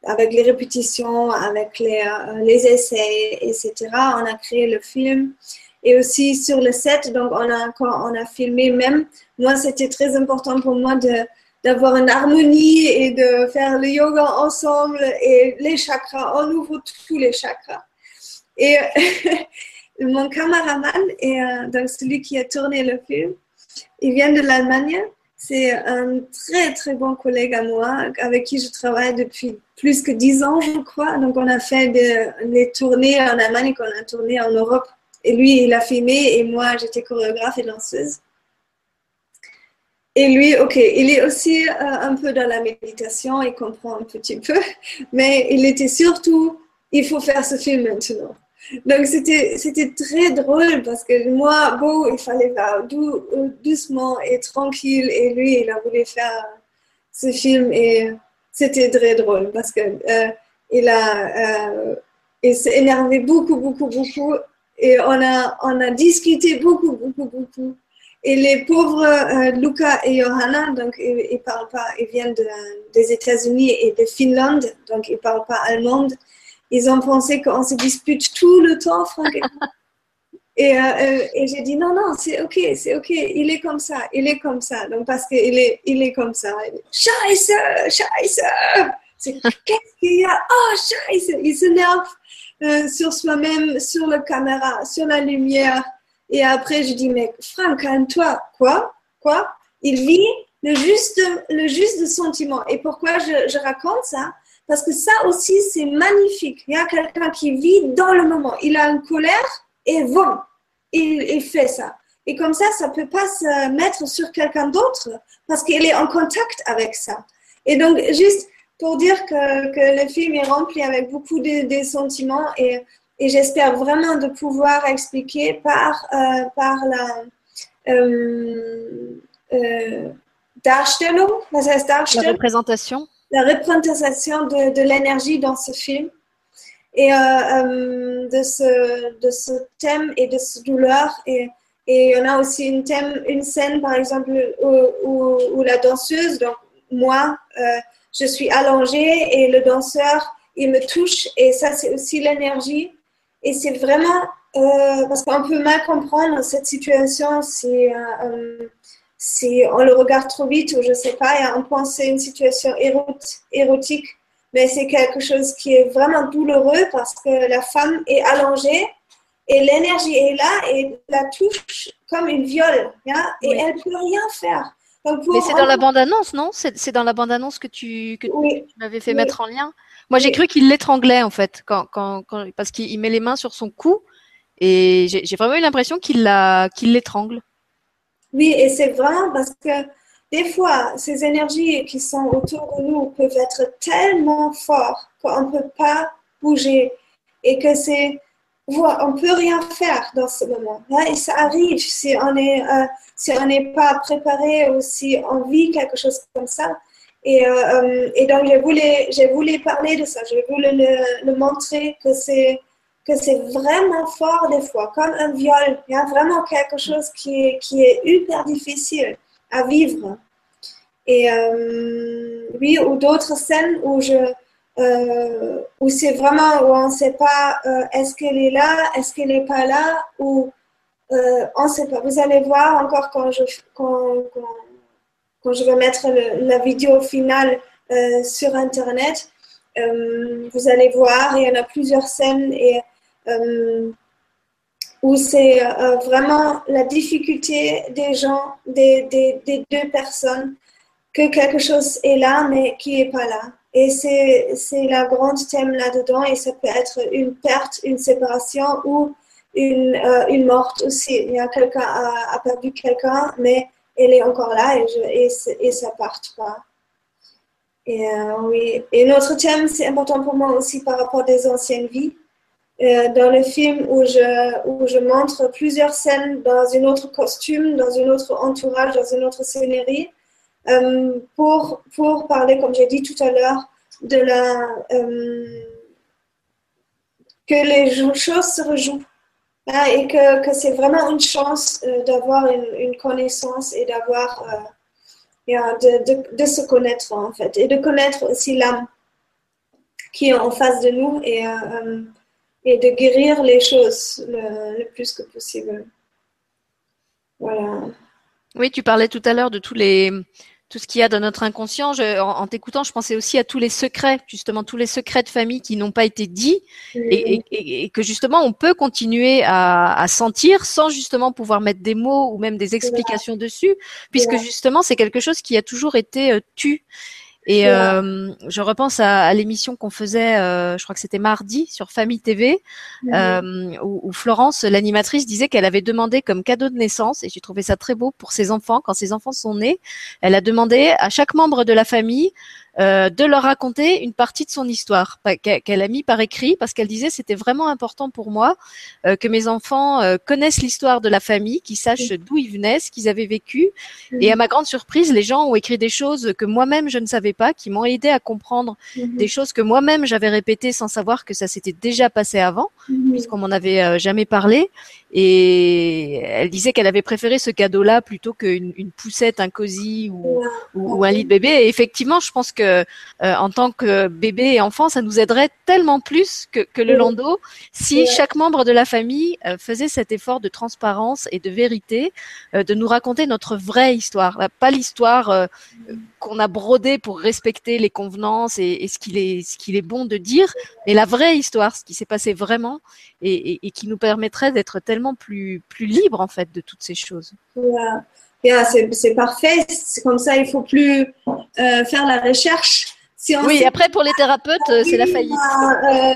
avec les répétitions, avec les, euh, les, essais, etc. On a créé le film. Et aussi sur le set, donc on a, on a filmé même, moi c'était très important pour moi de, d'avoir une harmonie et de faire le yoga ensemble et les chakras, on ouvre tous les chakras. Et <laughs> mon cameraman, et euh, donc celui qui a tourné le film, il vient de l'Allemagne. C'est un très très bon collègue à moi avec qui je travaille depuis plus que dix ans, je crois. Donc, on a fait des, tournées en Allemagne, qu'on a tourné en Europe. Et lui, il a filmé et moi, j'étais chorégraphe et danseuse. Et lui, ok, il est aussi euh, un peu dans la méditation, il comprend un petit peu, <laughs> mais il était surtout, il faut faire ce film maintenant. Donc c'était, très drôle parce que moi, bon, il fallait faire doucement et tranquille et lui, il a voulu faire ce film et c'était très drôle parce que euh, il a euh, il s'est énervé beaucoup beaucoup beaucoup et on a on a discuté beaucoup beaucoup beaucoup. Et les pauvres euh, Luca et Johanna donc ils, parlent pas ils viennent de, des États-Unis et de Finlande donc ils parlent pas allemand ils ont pensé qu'on se dispute tout le temps Franck <laughs> Et, euh, et j'ai dit non, non, c'est ok, c'est ok, il est comme ça, il est comme ça. Donc parce qu'il est, il est comme ça. Scheiße, Scheiße. <laughs> Qu'est-ce qu'il y a? Oh, Scheiße. Il s'énerve euh, sur soi-même, sur la caméra, sur la lumière. Et après, je dis, mais Franck, calme-toi. Quoi? Quoi? Il vit le juste, le juste sentiment. Et pourquoi je, je raconte ça? Parce que ça aussi, c'est magnifique. Il y a quelqu'un qui vit dans le moment. Il a une colère et bon, il, fait ça. Et comme ça, ça ne peut pas se mettre sur quelqu'un d'autre parce qu'il est en contact avec ça. Et donc, juste pour dire que, le film est rempli avec beaucoup de, sentiments et, j'espère vraiment de pouvoir expliquer par, euh, la euh, euh, Darstellung, la représentation, la représentation de, l'énergie dans ce film et euh, euh, de, ce, de ce thème et de cette douleur. Et, et on a aussi une, thème, une scène, par exemple, où, où, la danseuse, donc moi, euh, je suis allongée et le danseur, il me touche. Et ça, c'est aussi l'énergie. Et c'est vraiment, parce qu'on peut mal comprendre cette situation si, si on le regarde trop vite ou je sais pas, et on pense c'est une situation érotique mais c'est quelque chose qui est vraiment douloureux parce que la femme est allongée et l'énergie est là et la touche comme une viole hein, et elle ne peut rien faire. mais c'est dans la bande-annonce, non? C'est dans la bande-annonce que tu, que m'avais fait mettre en lien? Moi, j'ai cru qu'il l'étranglait en fait, quand, quand, quand parce qu'il met les mains sur son cou et j'ai vraiment eu l'impression qu'il l'étrangle. Oui, et c'est vraiment parce que des fois, ces énergies qui sont autour de nous peuvent être tellement fortes qu'on ne peut pas bouger et que c'est on peut rien faire dans ce moment. Et ça arrive si on est euh, si n'est pas préparé ou si on vit quelque chose comme ça. Et, euh, euh, et donc j'ai voulu parler de ça. J'ai voulu le, le, montrer que c'est que c'est vraiment fort des fois, comme un viol. Il y a vraiment quelque chose qui est, qui est hyper difficile à vivre. Et euh, oui, ou d'autres scènes où je, euh, où c'est vraiment où on ne sait pas euh, est-ce qu'elle est là, est-ce qu'elle n'est pas là, ou on ne sait pas. Vous allez voir encore quand je, quand, quand, je vais mettre la vidéo finale sur Internet, vous allez voir, il y en a plusieurs scènes et où c'est vraiment la difficulté des gens, des, deux personnes que quelque chose est là, mais qui n'est pas là. Et c'est, c'est la grande thème là-dedans, et ça peut être une perte, une séparation ou une, euh, une morte aussi. Il y a quelqu'un a, a perdu quelqu'un, mais elle est encore là et, je, et, ça part pas. Et euh, oui. Et notre thème, c'est important pour moi aussi par rapport des anciennes vies. Euh, dans le film où je, où je montre plusieurs scènes dans un autre costume, dans un autre entourage, dans une autre scénario, euh, pour, pour parler, comme j'ai dit tout à l'heure, de la euh, que les choses se rejouent hein, et que, que c'est vraiment une chance euh, d'avoir une, connaissance et d'avoir de, de, de, se connaître en fait et de connaître aussi l'âme qui est en face de nous et, et de guérir les choses le, le plus que possible. Voilà. Oui, tu parlais tout à l'heure de tous les tout ce qu'il y a dans notre inconscient. en, t'écoutant, je pensais aussi à tous les secrets, justement tous les secrets de famille qui n'ont pas été dits et, que justement on peut continuer à, sentir sans justement pouvoir mettre des mots ou même des explications dessus, puisque justement c'est quelque chose qui a toujours été euh, tu. Et euh, je repense à, l'émission qu'on faisait, euh, je crois que c'était mardi sur Famille TV, euh, où, Florence, l'animatrice, disait qu'elle avait demandé comme cadeau de naissance, et j'ai trouvé ça très beau pour ses enfants, quand ses enfants sont nés, elle a demandé à chaque membre de la famille euh, de leur raconter une partie de son histoire qu'elle a mis par écrit parce qu'elle disait c'était vraiment important pour moi euh, que mes enfants euh, connaissent l'histoire de la famille, qu'ils sachent d'où ils venaient, ce qu'ils avaient vécu. Et à ma grande surprise, les gens ont écrit des choses que moi-même je ne savais pas, qui m'ont aidé à comprendre mhm. des choses que moi-même j'avais répétées sans savoir que ça s'était déjà passé avant, mhm. puisqu'on m'en avait jamais parlé. Et elle disait qu'elle avait préféré ce cadeau-là plutôt qu'une une poussette, un cosy ou, ou, un lit de bébé. Et effectivement, je pense que euh, en tant que bébé et enfant, ça nous aiderait tellement plus que, que le landau si chaque membre de la famille euh, faisait cet effort de transparence et de vérité, euh, de nous raconter notre vraie histoire, pas l'histoire qu'on a brodée pour respecter les convenances et, ce qu'il est, ce qu'il est bon de dire, mais la vraie histoire, ce qui s'est passé vraiment et, et, qui nous permettrait d'être tellement plus, plus libre en fait de toutes ces choses c'est parfait. C'est comme ça, il faut plus euh, faire la recherche. oui, après pour les thérapeutes, c'est la faillite. Euh,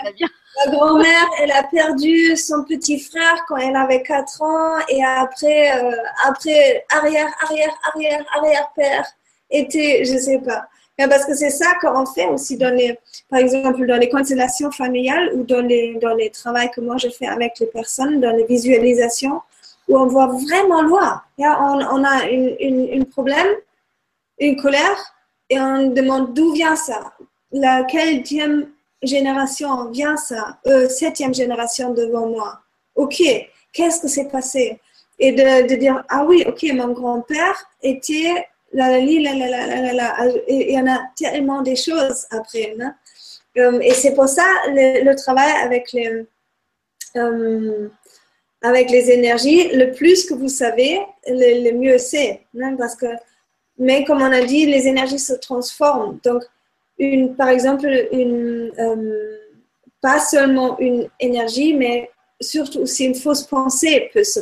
ma grand-mère, elle a perdu son petit frère quand elle avait 4 ans et après, euh, après arrière, arrière, arrière, arrière-père était, je sais pas. Parce que c'est ça qu'on fait aussi dans les, par exemple, dans les constellations familiales ou dans les, dans les travaux que moi je fais avec les personnes, dans les visualisations où on voit vraiment loin. On, a un problème, une colère, et on demande d'où vient ça? La quelle génération vient ça? Euh, Septième génération devant moi. Ok, qu'est-ce que s'est passé? Et de, dire, ah oui, ok, mon grand-père était il y en a tellement des choses après. Euh, et c'est pour ça le, travail avec les... Euh, avec les énergies, le plus que vous savez, le, mieux c'est. Hein, parce que, mais comme on a dit, les énergies se transforment. Donc, une, par exemple, une, euh, pas seulement une énergie, mais surtout aussi une fausse pensée peut se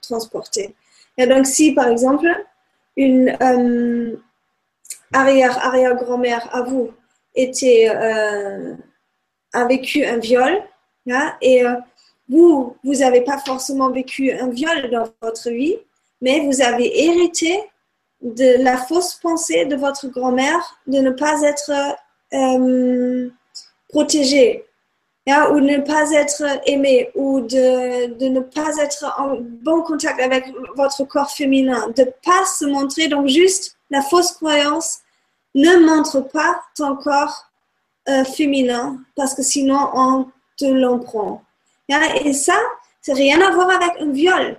transporter. Et donc, si par exemple, une euh, arrière-arrière-grand-mère à vous euh, a vécu un viol, hein, et vous, vous n'avez pas forcément vécu un viol dans votre vie, mais vous avez hérité de la fausse pensée de votre grand-mère de ne pas être euh, ou ne pas être aimé ou de, de, ne pas être en bon contact avec votre corps féminin, de ne pas se montrer. Donc juste la fausse croyance ne montre pas ton corps euh, féminin parce que sinon on te l'en prend. Et ça, c'est rien à voir avec un viol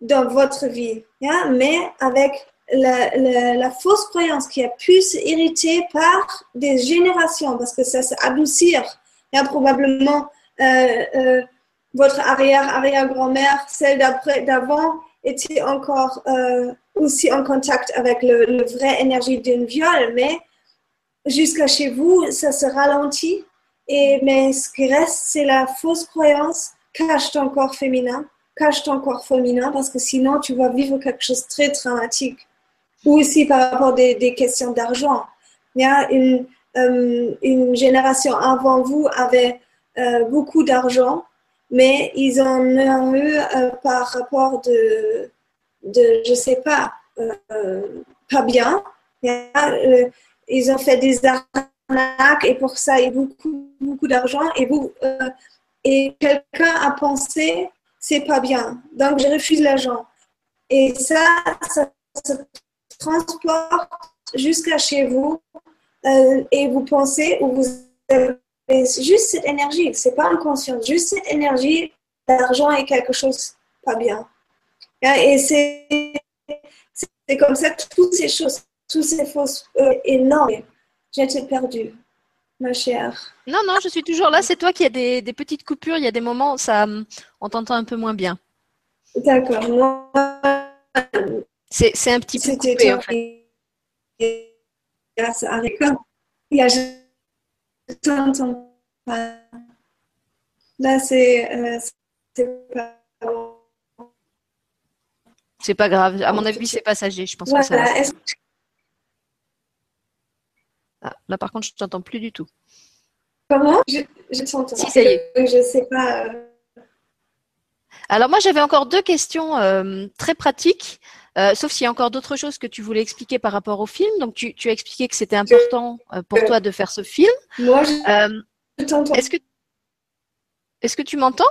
dans votre vie, mais avec la, fausse croyance qui a pu s'hériter par des générations, parce que ça s'adoucir. Probablement euh, euh, votre arrière-arrière-grand-mère, celle d'avant, était encore euh, aussi en contact avec le, vrai énergie d'un viol, mais jusqu'à chez vous, ça se ralentit. Et, mais ce qui reste, c'est la fausse croyance, cache ton corps féminin, cache ton corps féminin, parce que sinon, tu vas vivre quelque chose de très dramatique. Ou aussi par rapport des, des questions d'argent. Il y a une, euh, une génération avant vous avait euh, beaucoup d'argent, mais ils en ont eu euh, par rapport de, de je sais pas, pas bien. ils ont fait des arnaques et pour ça, il y a beaucoup, d'argent. Et, et quelqu'un a pensé, c'est pas bien. Donc, je refuse l'argent. Et ça, ça se transporte jusqu'à chez vous euh, et vous pensez ou vous avez juste cette énergie, c'est pas inconscient, juste cette énergie, l'argent est quelque chose pas bien. Et c'est comme ça que toutes ces choses, toutes ces fausses euh, énormes, j'étais perdue, ma chère. Non, non, je suis toujours là. C'est toi qui as des, des, petites coupures. Il y a des moments où ça, on t'entend un peu moins bien. D'accord. C'est un petit peu coupé, en fait ça Il je t'entends pas. Là, c'est euh, pas C'est pas grave. À mon avis, c'est passager. Je pense que ça ah, là, par contre, je t'entends plus du tout. Comment? Je, je t'entends. Si, ça y est. Je sais pas. Euh. Alors, moi, j'avais encore deux questions euh, très pratiques. Euh, sauf s'il y a encore d'autres choses que tu voulais expliquer par rapport au film. Donc, tu, as expliqué que c'était important euh, pour toi de faire ce film. Moi, je euh, t'entends. Est-ce que, est que tu m'entends?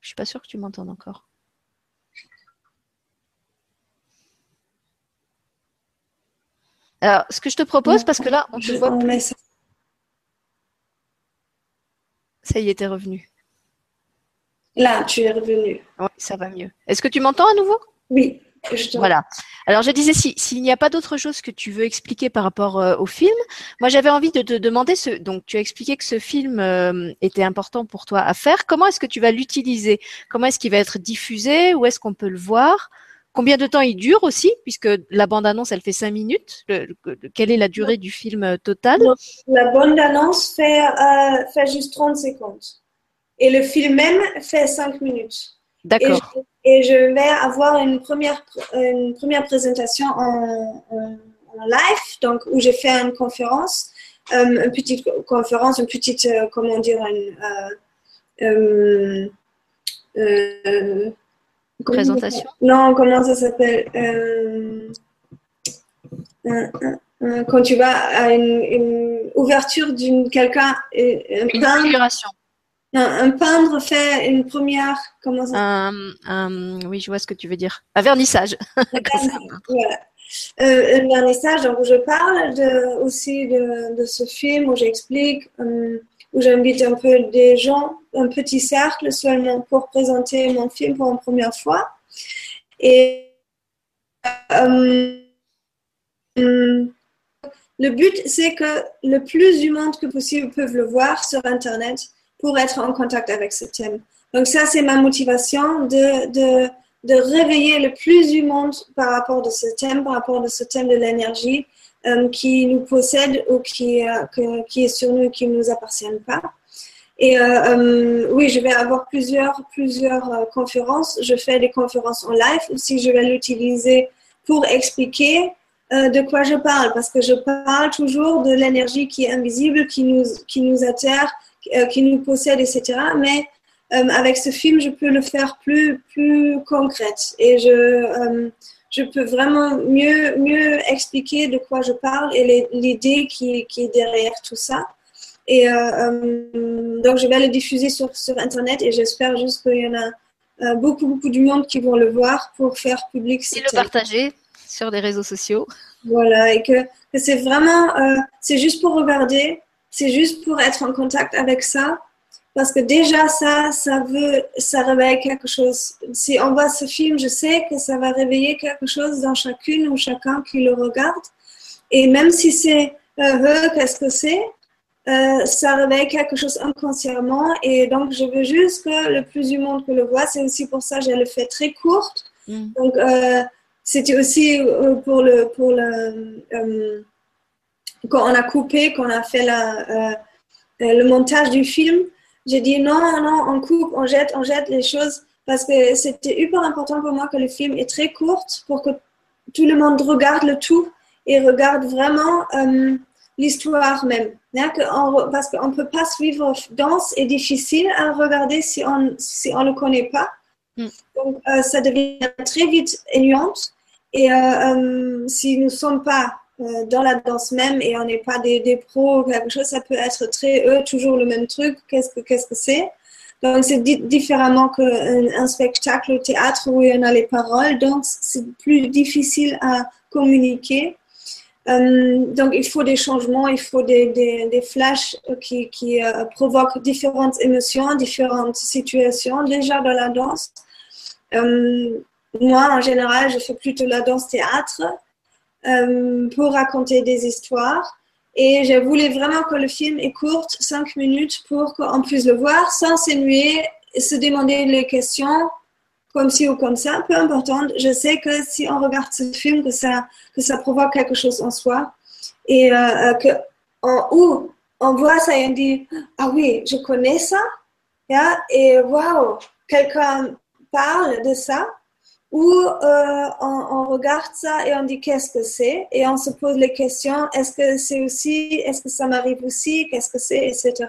Je suis pas sûre que tu m'entendes encore. Alors, ce que je te propose, parce que là, on te voit plus. Ça y est, revenu. Là, tu es revenu. Oui, ça va mieux. Est-ce que tu m'entends à nouveau? Oui. voilà. Alors je disais, s'il n'y a pas d'autre chose que tu veux expliquer par rapport euh, au film, moi j'avais envie de te demander, ce, donc tu as expliqué que ce film euh, était important pour toi à faire. Comment est-ce que tu vas l'utiliser? Comment est-ce qu'il va être diffusé? Où est-ce qu'on peut le voir? Combien de temps il dure aussi? Puisque la bande-annonce, elle fait cinq minutes. quelle est la durée du film euh, total La bande-annonce fait, fait juste 30 secondes. Et le film même fait cinq minutes. D'accord. Et, je vais avoir une première, une première présentation en, live, donc où j'ai fait une conférence, euh, une petite conférence, une petite, euh, comment dire, une, euh, présentation. Non, comment ça s'appelle Quand tu vas à une, ouverture d'une quelqu'un, une inauguration un, peintre fait une première. Comment ça Oui, je vois ce que tu veux dire. Un vernissage. <laughs> voilà. Euh, un vernissage, donc je parle de, aussi de, de, ce film, où j'explique, euh, où j'invite un peu des gens, un petit cercle seulement pour présenter mon film pour une première fois. Et euh, le but, c'est que le plus du monde que possible peuvent le voir sur Internet pour être en contact avec ce thème. Donc ça, c'est ma motivation de, de, de, réveiller le plus du monde par rapport de ce thème, par rapport de ce thème de l'énergie euh, qui nous possède ou qui, euh, qui est sur nous et qui ne nous appartient pas. Et euh, oui, je vais avoir plusieurs, plusieurs conférences. Je fais des conférences en live aussi. Je vais l'utiliser pour expliquer de quoi je parle, parce que je parle toujours de l'énergie qui est invisible, qui nous, qui nous atterre, euh, qui nous possède, etc. Mais euh, avec ce film, je peux le faire plus, plus concrète et je, euh, je peux vraiment mieux, mieux expliquer de quoi je parle et l'idée qui, qui, est derrière tout ça. Et donc, je vais le diffuser sur, sur Internet et j'espère juste qu'il y en a beaucoup, beaucoup du monde qui vont le voir pour faire public. Et le partager sur des réseaux sociaux. Voilà, et que, que c'est vraiment, c'est juste pour regarder, c'est juste pour être en contact avec ça parce que déjà ça, ça veut, ça réveille quelque chose. Si on voit ce film, je sais que ça va réveiller quelque chose dans chacune ou chacun qui le regarde. Et même si c'est heureux, qu'est-ce que c'est euh, ça réveille quelque chose inconsciemment et donc je veux juste que le plus du monde que le voit. C'est aussi pour ça que j'ai le fait très courte. Mm. Donc euh, c'était aussi euh, pour le pour le quand on a coupé, quand on a fait la, le montage du film, j'ai dit non non on coupe, on jette, on jette les choses parce que c'était hyper important pour moi que le film est très court pour que tout le monde regarde le tout et regarde vraiment l'histoire même. parce qu'on ne peut pas suivre danse est difficile à regarder si on si on ne le connaît pas. Mm. Donc, euh, ça devient très vite ennuyante. Et euh, euh, si nous ne sommes pas dans la danse même et on n'est pas des, des, pros ou quelque chose, ça peut être très, eux, toujours le même truc. Qu'est-ce que qu'est-ce que c'est? Donc, c'est différemment qu'un un spectacle au théâtre où il y en a les paroles. Donc, c'est plus difficile à communiquer. Euh, donc, il faut des changements, il faut des, des, des flashs qui, qui euh, provoquent différentes émotions, différentes situations déjà dans la danse. Euh, moi, en général, je fais plutôt la danse-théâtre pour raconter des histoires. Et je voulais vraiment que le film est court, 5 minutes, pour qu'on puisse le voir sans s'ennuyer, se demander les questions, comme ci ou comme ça, peu importe. Je sais que si on regarde ce film, que ça, que ça provoque quelque chose en soi. Et euh, euh que en, ou on voit ça et on dit Ah oui, je connais ça. Yeah? Et waouh, quelqu'un parle de ça. Ou euh, on, on, regarde ça et on dit qu'est-ce que c'est? Et on se pose les questions est-ce que c'est aussi, est-ce que ça m'arrive aussi, qu'est-ce que c'est, etc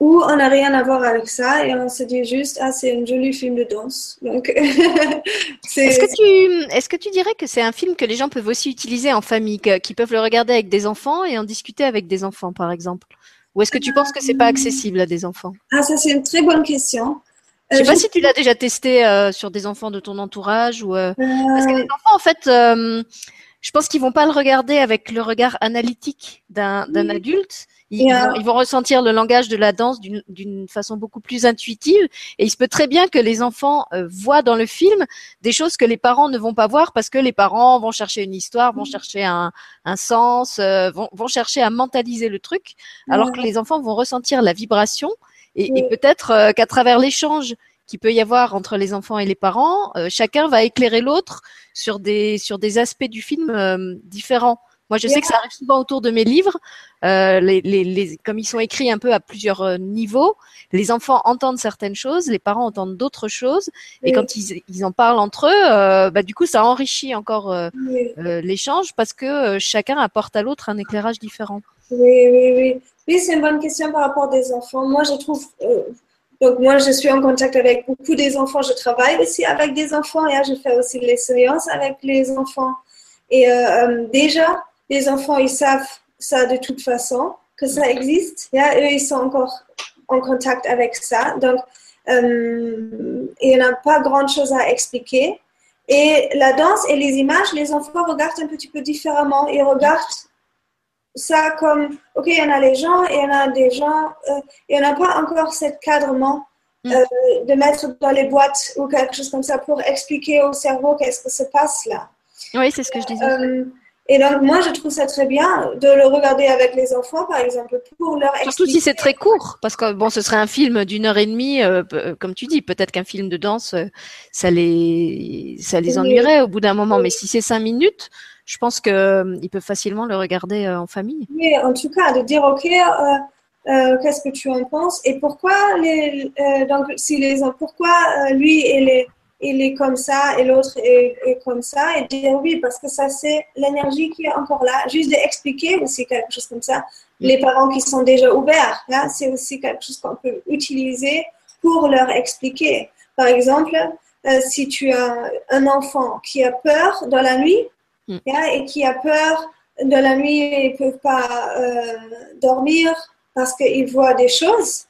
ou on n'a rien à voir avec ça et on se dit juste ah c'est un joli film de danse. Donc <laughs> est-ce que tu est-ce que tu dirais que c'est un film que les gens peuvent aussi utiliser en famille, qui peuvent le regarder avec des enfants et en discuter avec des enfants par exemple, ou est-ce que tu penses que c'est pas accessible à des enfants? Ah ça c'est une très bonne question. Je sais pas euh, si tu l'as déjà testé euh, sur des enfants de ton entourage ou euh, parce que les enfants en fait je pense qu'ils vont pas le regarder avec le regard analytique d'un adulte. Ils, vont, ils, vont, ressentir le langage de la danse d'une façon beaucoup plus intuitive. Et il se peut très bien que les enfants euh, voient dans le film des choses que les parents ne vont pas voir parce que les parents vont chercher une histoire, vont chercher un, un sens, euh, vont, vont, chercher à mentaliser le truc, alors que les enfants vont ressentir la vibration. Et, et peut-être euh, qu'à travers l'échange qu'il peut y avoir entre les enfants et les parents, euh, chacun va éclairer l'autre sur des sur des aspects du film euh, différents. Moi, je sais que ça arrive souvent autour de mes livres. Euh, les, les, les, comme ils sont écrits un peu à plusieurs euh, niveaux, les enfants entendent certaines choses, les parents entendent d'autres choses. Et quand ils, ils, en parlent entre eux, bah, du coup, ça enrichit encore l'échange parce que chacun apporte à l'autre un éclairage différent. Oui, oui, oui. Oui, c'est une bonne question par rapport des enfants. Moi, je trouve donc, moi, je suis en contact avec beaucoup des enfants. Je travaille aussi avec des enfants et je fais aussi les séances avec les enfants. Et euh, euh, déjà, les enfants, ils savent ça de toute façon, que ça existe. Yeah? Eux, ils sont encore en contact avec ça. Donc, euh, il n'y a pas grand-chose à expliquer. Et la danse et les images, les enfants regardent un petit peu différemment. Ils regardent ça comme, OK, il y en a les gens, et il y en a des gens, euh, il n'y en a pas encore cet cadrement mm. euh, de mettre dans les boîtes ou quelque chose comme ça pour expliquer au cerveau qu'est-ce que se passe là. Oui, c'est ce que je disais. Euh, et donc, moi, je trouve ça très bien de le regarder avec les enfants, par exemple, pour leur expliquer. Surtout si c'est très court, parce que bon, ce serait un film d'une heure et demie, comme tu dis. Peut-être qu'un film de danse, ça les, ça les ennuierait au bout d'un moment. Mais si c'est cinq minutes, je pense qu'ils euh, peuvent facilement le regarder euh, en famille. Oui, en tout cas, de dire, OK, euh, qu'est-ce que tu en penses et pourquoi, les, donc, si les, pourquoi lui, il est, il est comme ça et l'autre est, comme ça et dire oui, parce que ça, c'est l'énergie qui est encore là. Juste d'expliquer aussi quelque chose comme ça. Les parents qui sont déjà ouverts, là, c'est aussi quelque chose qu'on peut utiliser pour leur expliquer. Par exemple, si tu as un enfant qui a peur dans la nuit, Mm. et qui a peur de la nuit et ne peuvent pas euh, dormir parce qu'ils voient des choses.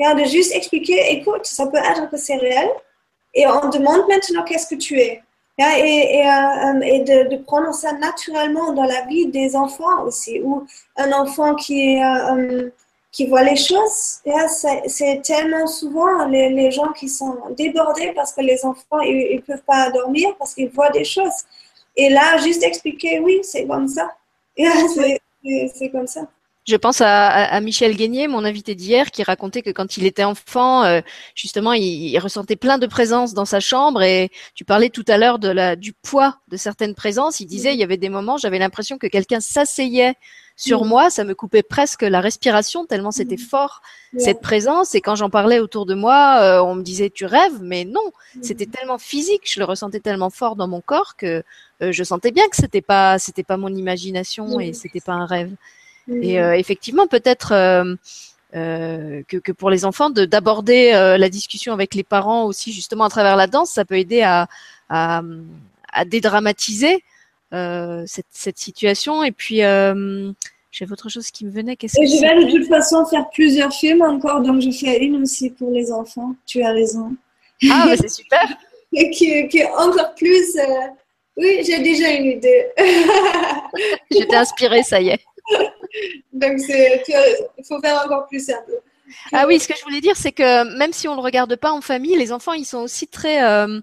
de juste expliquer, écoute, ça peut être que c'est réel. Et on demande maintenant qu'est-ce que tu es. et, euh, et de, de, prendre ça naturellement dans la vie des enfants aussi. Ou un enfant qui euh, qui voient les choses. C'est tellement souvent les, les, gens qui sont débordés parce que les enfants, ils ne peuvent pas dormir parce qu'ils voient des choses. Et là, juste expliquer, oui, c'est comme ça. <laughs> C'est comme ça. Je pense à, Michel Guénier, mon invité d'hier, qui racontait que quand il était enfant, euh, justement, il, ressentait plein de présences dans sa chambre. Et tu parlais tout à l'heure de la, du poids de certaines présences. Il disait, il y avait des moments, j'avais l'impression que quelqu'un s'asseyait sur moi, ça me coupait presque la respiration tellement c'était fort cette présence. Et quand j'en parlais autour de moi, euh, on me disait tu rêves, mais non, c'était tellement physique, je le ressentais tellement fort dans mon corps que euh, je sentais bien que c'était pas, c'était pas mon imagination et c'était pas un rêve. Et euh, effectivement, peut-être euh, euh, que, que, pour les enfants, d'aborder la discussion avec les parents aussi, justement à travers la danse, ça peut aider à, à, à dédramatiser cette, cette, situation. Et puis, j'avais autre chose qui me venait. Qu'est-ce que je vais de toute façon faire plusieurs films encore, donc je fais une aussi pour les enfants. Tu as raison. Ah, bah, c'est <laughs> super. Et qui, qui, est encore plus. Oui, j'ai déjà une idée. <laughs> J'étais inspirée, ça y est. Donc, il faut faire encore plus simple. Ah oui, ce <laughs> que je voulais dire, c'est que même si on ne le regarde pas en famille, les enfants, ils sont aussi très, euh,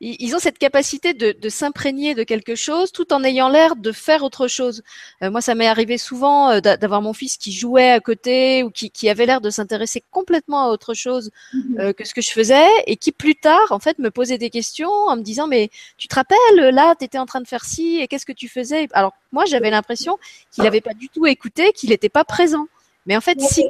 ils ont cette capacité de, de s'imprégner de quelque chose tout en ayant l'air de faire autre chose. Euh, moi, ça m'est arrivé souvent euh, d'avoir mon fils qui jouait à côté ou qui, qui avait l'air de s'intéresser complètement à autre chose mhm. euh, que ce que je faisais et qui plus tard, en fait, me posait des questions en me disant mais tu te rappelles là, tu étais en train de faire ci et qu'est-ce que tu faisais? Alors moi, j'avais l'impression qu'il n'avait pas du tout écouté, qu'il n'était pas présent. Mais en fait, si.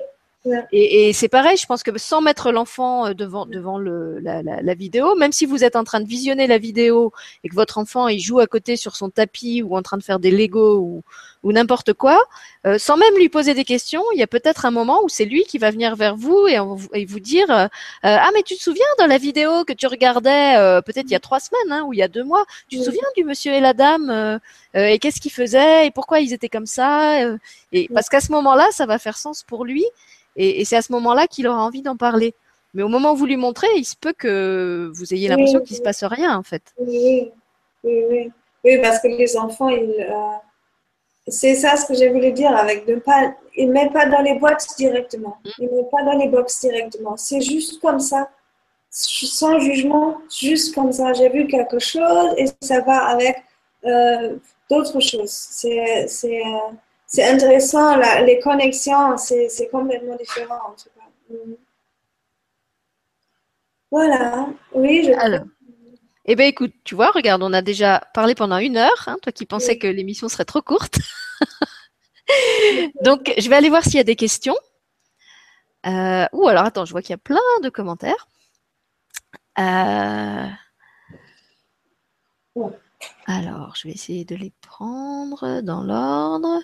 Et, c'est pareil, je pense que sans mettre l'enfant euh, devant devant la, la, vidéo, même si vous êtes en train de visionner la vidéo et que votre enfant il joue à côté sur son tapis ou en train de faire des Lego ou, ou n'importe quoi, euh, sans même lui poser des questions, il y a peut-être un moment où c'est lui qui va venir vers vous et, et vous dire euh, ah mais tu te souviens dans la vidéo que tu regardais peut-être il y a trois semaines hein, ou il y a deux mois, tu te souviens du monsieur et la dame et qu'est-ce qu'ils faisaient et pourquoi ils étaient comme ça et parce qu'à ce moment-là ça va faire sens pour lui et, et c'est à ce moment-là qu'il aura envie d'en parler. Mais au moment où vous lui montrez, il se peut que vous ayez l'impression qu'il ne se passe rien, en fait. Oui, oui, oui. oui parce que les enfants, ils, euh, c'est ça ce que j'ai voulu dire avec ne pas, ils ne mettent pas dans les boîtes directement. Mm. Ils ne mettent pas dans les box directement. C'est juste comme ça, sans jugement, juste comme ça. J'ai vu quelque chose et ça va avec euh, d'autres choses. C'est, c'est, c'est intéressant, la, les connexions, c'est complètement différent en tout cas. Mm. Voilà, oui. Je... Alors. Eh bien, écoute, tu vois, regarde, on a déjà parlé pendant une heure, hein, toi qui pensais oui. que l'émission serait trop courte. <laughs> Donc, je vais aller voir s'il y a des questions. Euh, ou alors, attends, je vois qu'il y a plein de commentaires. Euh... Alors, je vais essayer de les prendre dans l'ordre.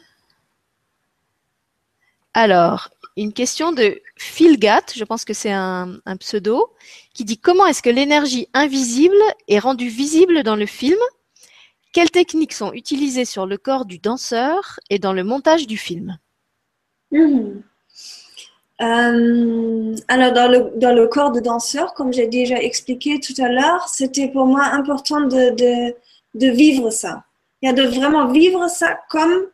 Alors, une question de Philgat, je pense que c'est un, pseudo, qui dit comment est-ce que l'énergie invisible est rendue visible dans le film? Quelles techniques sont utilisées sur le corps du danseur et dans le montage du film? Mmh. euh, Alors, dans le, dans le corps de danseur, comme j'ai déjà expliqué tout à l'heure, c'était pour moi important de, de, de vivre ça. Il y a de vraiment vivre ça comme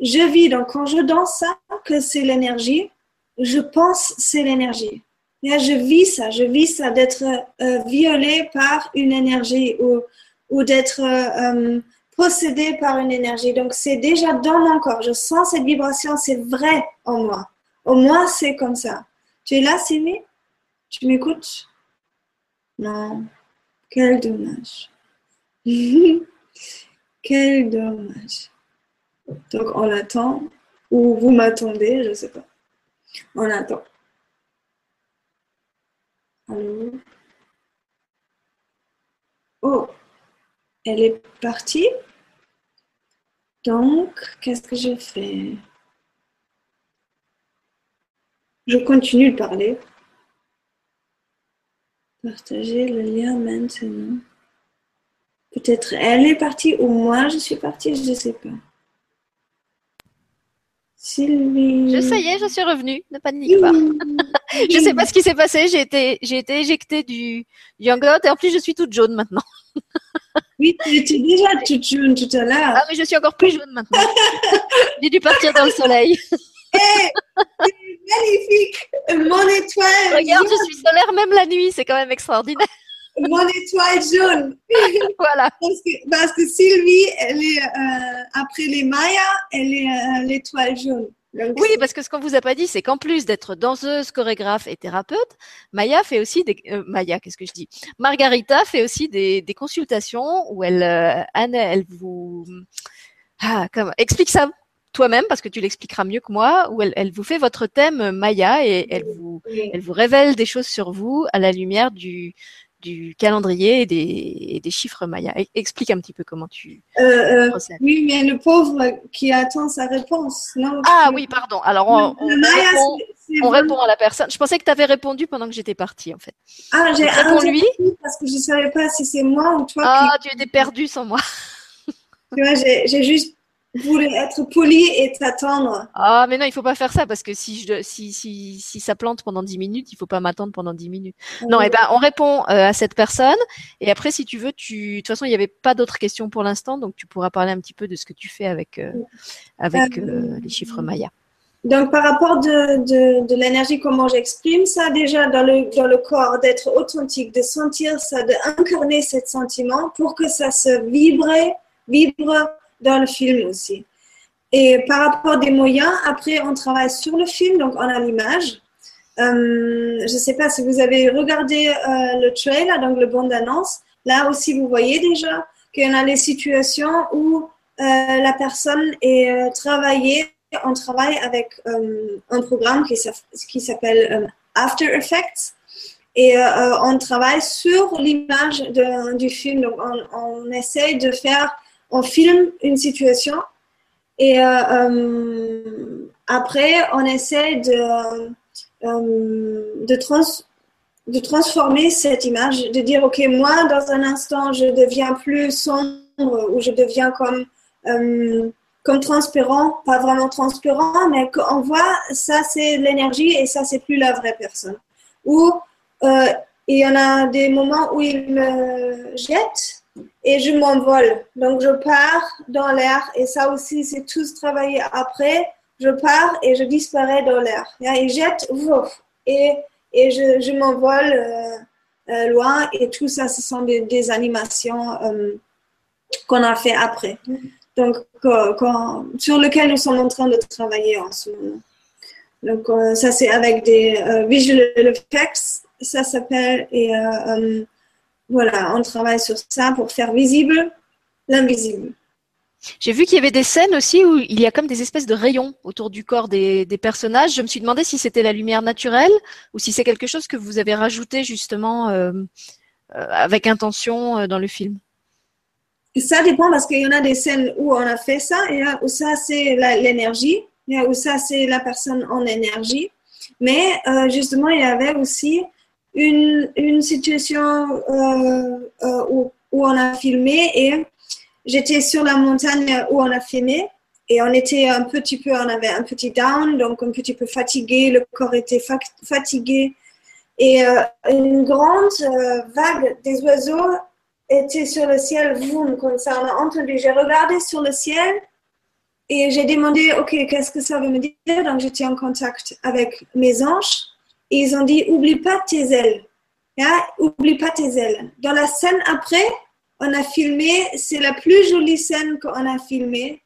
je vis, donc quand je danse ça, que c'est l'énergie, je pense c'est l'énergie. je vis ça, je vis ça d'être euh, violé par une énergie ou, ou d'être euh, possédé par une énergie. Donc c'est déjà dans mon corps, je sens cette vibration, c'est vrai en moi. Au moins c'est comme ça. Tu es là, Sylvie? Tu m'écoutes? Non. Quel dommage. <laughs> Quel dommage. Donc on attend, ou vous m'attendez, je ne sais pas. On attend. Allô? Oh, elle est partie? Donc, qu'est-ce que je fais? Je continue de parler. Partager le lien maintenant. Peut-être elle est partie ou moi je suis partie, je ne sais pas. Sylvie. Je ça y est, je suis revenue. Ne panique pas. <laughs> je sais pas ce qui s'est passé. J'ai été, j'ai été éjectée du, du et en plus je suis toute jaune maintenant. <laughs> oui, tu étais déjà toute jaune tout à l'heure. Ah mais je suis encore plus jaune maintenant. <laughs> j'ai dû partir dans le soleil. hey, magnifique. Mon étoile. Regarde, je suis solaire même la nuit, c'est quand même extraordinaire. Mon étoile jaune. <laughs> voilà. Parce que, Sylvie, elle est, euh, après les Mayas, elle est euh, l'étoile jaune. oui, parce que ce qu'on vous a pas dit, c'est qu'en plus d'être danseuse, chorégraphe et thérapeute, Maya fait aussi des euh, Maya, qu'est-ce que je dis? Margarita fait aussi des, des consultations où elle, Anne, elle vous ah, comme, explique ça toi-même parce que tu l'expliqueras mieux que moi, où elle, vous fait votre thème Maya et elle vous, elle vous révèle des choses sur vous à la lumière du, du calendrier et des, des chiffres Maya. E, explique un petit peu comment tu euh, euh Oui, mais le pauvre qui attend sa réponse. Non, ah oui, pardon. Alors on, on, répond, à la personne. Je pensais que tu avais répondu pendant que j'étais partie en fait. Ah, j'ai répondu parce que je ne savais pas si c'est moi ou toi. Ah, tu étais perdu sans moi. tu vois, j'ai juste voulu être poli et t'attendre. Ah, mais non, il faut pas faire ça parce que si, je, si, si, si ça plante pendant 10 minutes, il faut pas m'attendre pendant 10 minutes. Non, et eh ben, on répond euh, à cette personne. Et après, si tu veux, tu, de toute façon, il n'y avait pas d'autres questions pour l'instant, donc tu pourras parler un petit peu de ce que tu fais avec, euh, avec euh, les chiffres Maya. Donc, par rapport de, de, de l'énergie, comment j'exprime ça? Déjà dans le, dans le corps, d'être authentique, de sentir ça, d'incarner ce sentiment pour que ça se vibre, vibre dans le film aussi. Et par rapport des moyens, après, on travaille sur le film, donc on a l'image. Euh, je ne sais pas si vous avez regardé euh, le trailer, donc le bande d'annonce. Là aussi, vous voyez déjà y a des situations où euh, la personne est travaillée, on travaille avec un programme qui s'appelle After Effects. Et on travaille sur l'image du film. Donc, on, on essaye de faire on filme une situation et euh, euh, après on essaie de, euh, de, de transformer cette image, de dire ok moi dans un instant je deviens plus sombre ou je deviens comme comme transparent, pas vraiment transparent, mais qu'on voit ça c'est l'énergie et ça c'est plus la vraie personne. Ou il y en a des moments où il me jette et je m'envole. Donc, je pars dans l'air et ça aussi, c'est tout ce travail après. Je pars et je disparais dans l'air. Et jette, et, et je, je m'envole euh, euh, loin et tout ça, ce sont des, animations euh, qu'on a fait après. Donc, sur lequel nous sommes en train de travailler en ce moment. Donc, ça, c'est avec des visual effects, ça s'appelle, et voilà, on travaille sur ça pour faire visible l'invisible. J'ai vu qu'il y avait des scènes aussi où il y a comme des espèces de rayons autour du corps des, personnages. Je me suis demandé si c'était la lumière naturelle ou si c'est quelque chose que vous avez rajouté justement euh, euh, avec intention euh, dans le film. Ça dépend parce qu'il y en a des scènes où on a fait ça et où ça c'est l'énergie, où ça c'est la personne en énergie. Mais justement, il y avait aussi une, une situation euh, euh, où, où, on a filmé et j'étais sur la montagne où on a filmé et on était un petit peu, on avait un petit down, donc un petit peu fatigué, le corps était fatigué et euh, une grande vague des oiseaux était sur le ciel, boum, comme ça, on a entendu. J'ai regardé sur le ciel et j'ai demandé, OK, qu'est-ce que ça veut me dire? Donc j'étais en contact avec mes anges ils ont dit, oublie pas tes ailes. Hein? Oublie pas tes ailes. Dans la scène après, on a filmé, c'est la plus jolie scène qu'on a filmée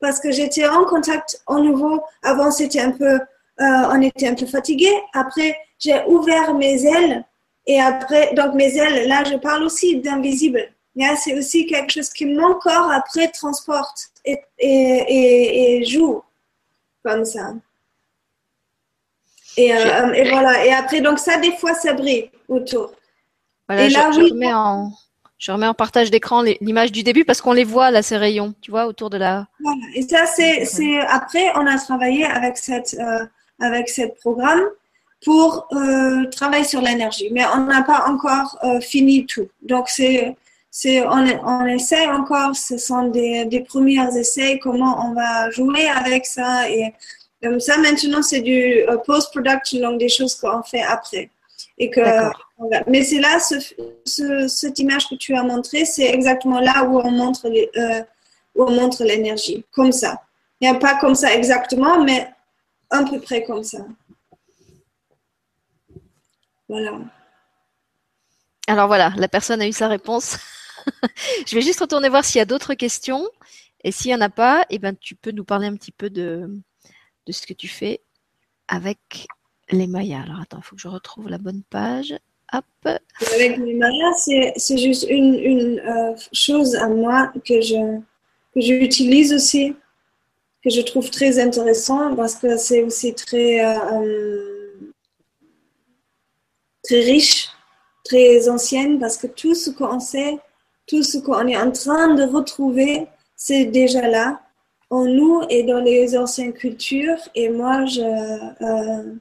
parce que j'étais en contact au nouveau. Avant, c'était un peu, euh, on était un peu fatigué. Après, j'ai ouvert mes ailes et après, donc mes ailes, là, je parle aussi d'invisible. Hein? C'est aussi quelque chose qui mon corps après transporte et, et, et joue comme ça. Et, euh, et, voilà. Et après, donc ça, des fois, ça brille autour. Voilà, et je, là, je, remets en, je remets en partage d'écran l'image du début parce qu'on les voit là, ces rayons, tu vois, autour de la. Voilà. Et ça, c'est, après, on a travaillé avec cette, euh, avec cette programme pour euh, travailler sur l'énergie, mais on n'a pas encore euh, fini tout. Donc c'est, c'est, on, on essaie encore. Ce sont des, des premiers essais. Comment on va jouer avec ça et comme ça, maintenant, c'est du euh, post-production, donc des choses qu'on fait après. Et que, mais c'est là, ce, cette image que tu as montrée, c'est exactement là où on montre euh, où on montre l'énergie, comme ça. Il n'y a pas comme ça exactement, mais à peu près comme ça. Voilà. Alors voilà, la personne a eu sa réponse. <laughs> je vais juste retourner voir s'il y a d'autres questions. Et s'il n'y en a pas, eh ben, tu peux nous parler un petit peu de, de ce que tu fais avec les Mayas. Alors attends, il faut que je retrouve la bonne page. Hop. Avec les Mayas, c'est juste une, une euh, chose à moi que je que j'utilise aussi, que je trouve très intéressant parce que c'est aussi très, euh, euh, très riche, très ancienne parce que tout ce qu'on sait, tout ce qu'on est en train de retrouver, c'est déjà là en nous et dans les anciennes cultures. Et moi, je, euh,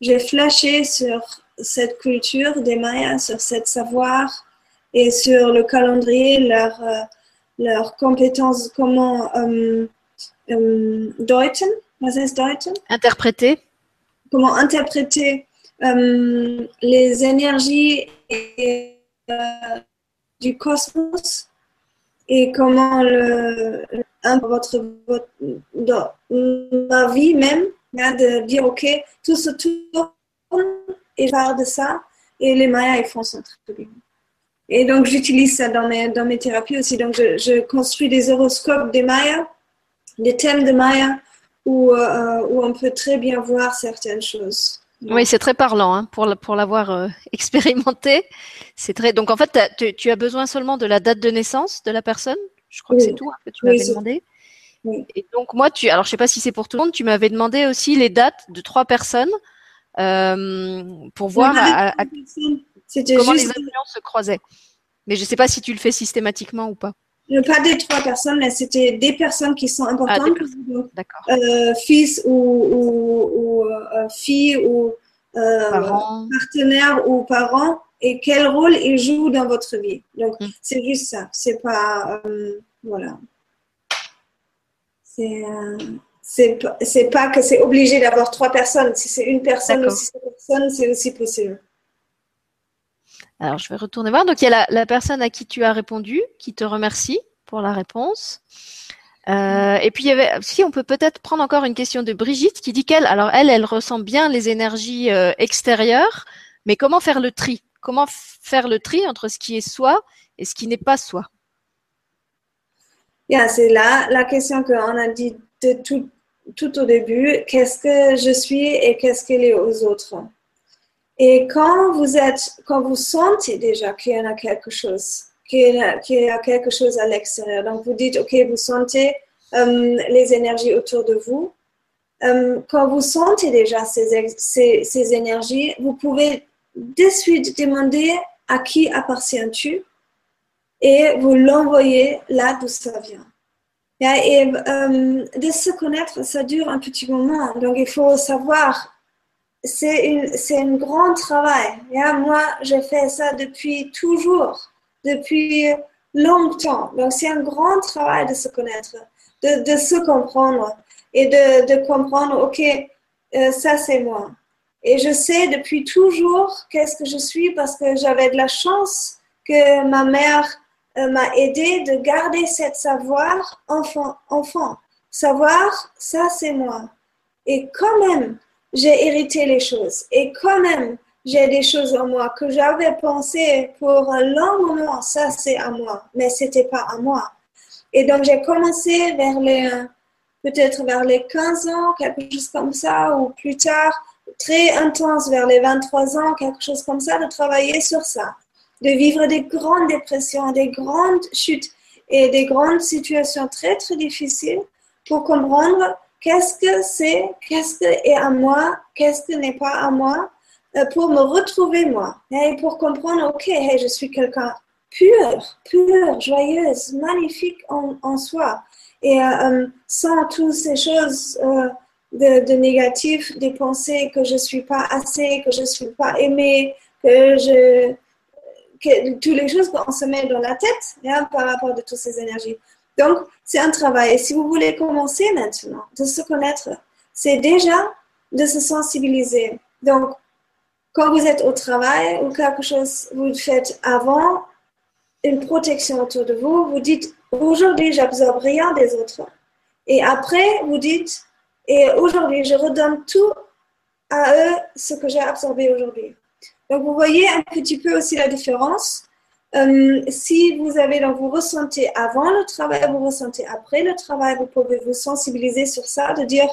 j'ai flashé sur cette culture des Mayas, sur cette savoir et sur le calendrier, leur, euh, leurs compétences, comment euh, euh, deuten, was heißt deuten? Interpréter. Comment interpréter euh, les énergies et, du cosmos et comment le, votre, votre, dans ma vie même, de dire ok, tout se tourne et part de ça et les Mayas ils font son truc. Et donc, j'utilise ça dans mes, dans mes thérapies aussi. Donc, je, je construis des horoscopes des Mayas, des thèmes de Maya, où, euh, où on peut très bien voir certaines choses. Oui, c'est très parlant hein, pour, pour l'avoir euh, <laughs> expérimenté. C'est très. Donc, en fait, tu, as besoin seulement de la date de naissance de la personne? Je crois Oui. que c'est tout hein, que tu m'avais Oui, demandé. Oui. Et donc, moi, tu. Alors, je sais pas si c'est pour tout le monde. Tu m'avais demandé aussi les dates de trois personnes euh, pour voir Non, à- comment les influences se croisaient. Mais je sais pas si tu le fais systématiquement ou pas. pas des trois personnes, mais c'était des personnes qui sont Ah, importantes. Donc, D'accord. euh, fils ou, ou, ou euh, fille ou euh, Parents. partenaire ou parent et quel rôle ils jouent dans votre vie. Donc, Mm. c'est juste ça. C'est pas. euh, voilà. C'est. euh, c'est pas, que c'est obligé d'avoir trois personnes. Si c'est une personne ou D'accord. si c'est aussi possible. Alors, je vais retourner voir. Donc, il y a la, la personne à qui tu as répondu qui te remercie pour la réponse. Euh, et puis, il y avait, si on peut peut-être prendre encore une question de Brigitte qui dit qu'elle, alors elle, elle ressent bien les énergies euh, extérieures, mais comment faire le tri? Comment faire le tri entre ce qui est soi et ce qui n'est pas soi? Yeah, c'est là la question qu'on a dit tout, tout au début. Qu'est-ce que je suis et qu'est-ce qu'elle est aux autres? Et quand vous êtes, quand vous sentez déjà qu'il y en a quelque chose, qu'il y a, qu'il quelque chose à l'extérieur, donc vous dites, OK, vous sentez euh, les énergies autour de vous. Euh, quand vous sentez déjà ces, ces énergies, vous pouvez de suite demander à qui appartiens-tu et vous l'envoyez là d'où ça vient. Et euh, de se connaître, ça dure un petit moment. Donc, il faut savoir, c'est un grand travail. Yeah, moi, je fais ça depuis toujours, depuis longtemps. Donc, c'est un grand travail de se connaître, de, se comprendre et de, de comprendre, OK, euh, ça, c'est moi. Et je sais depuis toujours qu'est-ce que je suis parce que j'avais de la chance que ma mère euh, m'a aidé de garder cette savoir enfant, enfant. Savoir, ça c'est moi. Et quand même, j'ai hérité les choses. Et quand même, j'ai des choses en moi que j'avais pensé pour un long moment, ça c'est à moi, mais c'était pas à moi. Et donc j'ai commencé vers les, euh, peut-être vers les 15 ans, quelque chose comme ça, ou plus tard, très intense vers les 23 ans, quelque chose comme ça, de travailler sur ça. De vivre des grandes dépressions, des grandes chutes et des grandes situations très très difficiles pour comprendre qu'est-ce que c'est, qu'est-ce que est à moi, qu'est-ce que n'est pas à moi, euh, pour me retrouver moi. Et pour comprendre, ok, je suis quelqu'un pur, pur, joyeuse, magnifique en, soi. Et euh, sans toutes ces choses euh, de, de négatifs, des pensées que je suis pas assez, que je suis pas aimée, que je que, toutes les choses qu'on se met dans la tête hein, par rapport de toutes ces énergies. Donc, c'est un travail. Et si vous voulez commencer maintenant de se connaître, c'est déjà de se sensibiliser. Donc, quand vous êtes au travail ou quelque chose vous faites avant, une protection autour de vous, vous dites aujourd'hui, j'absorbe rien des autres. Et après, vous dites, et aujourd'hui, je redonne tout à eux ce que j'ai absorbé aujourd'hui. Donc, vous voyez un petit peu aussi la différence. Euh, si vous avez, donc vous ressentez avant le travail, vous ressentez après le travail, vous pouvez vous sensibiliser sur ça, de dire,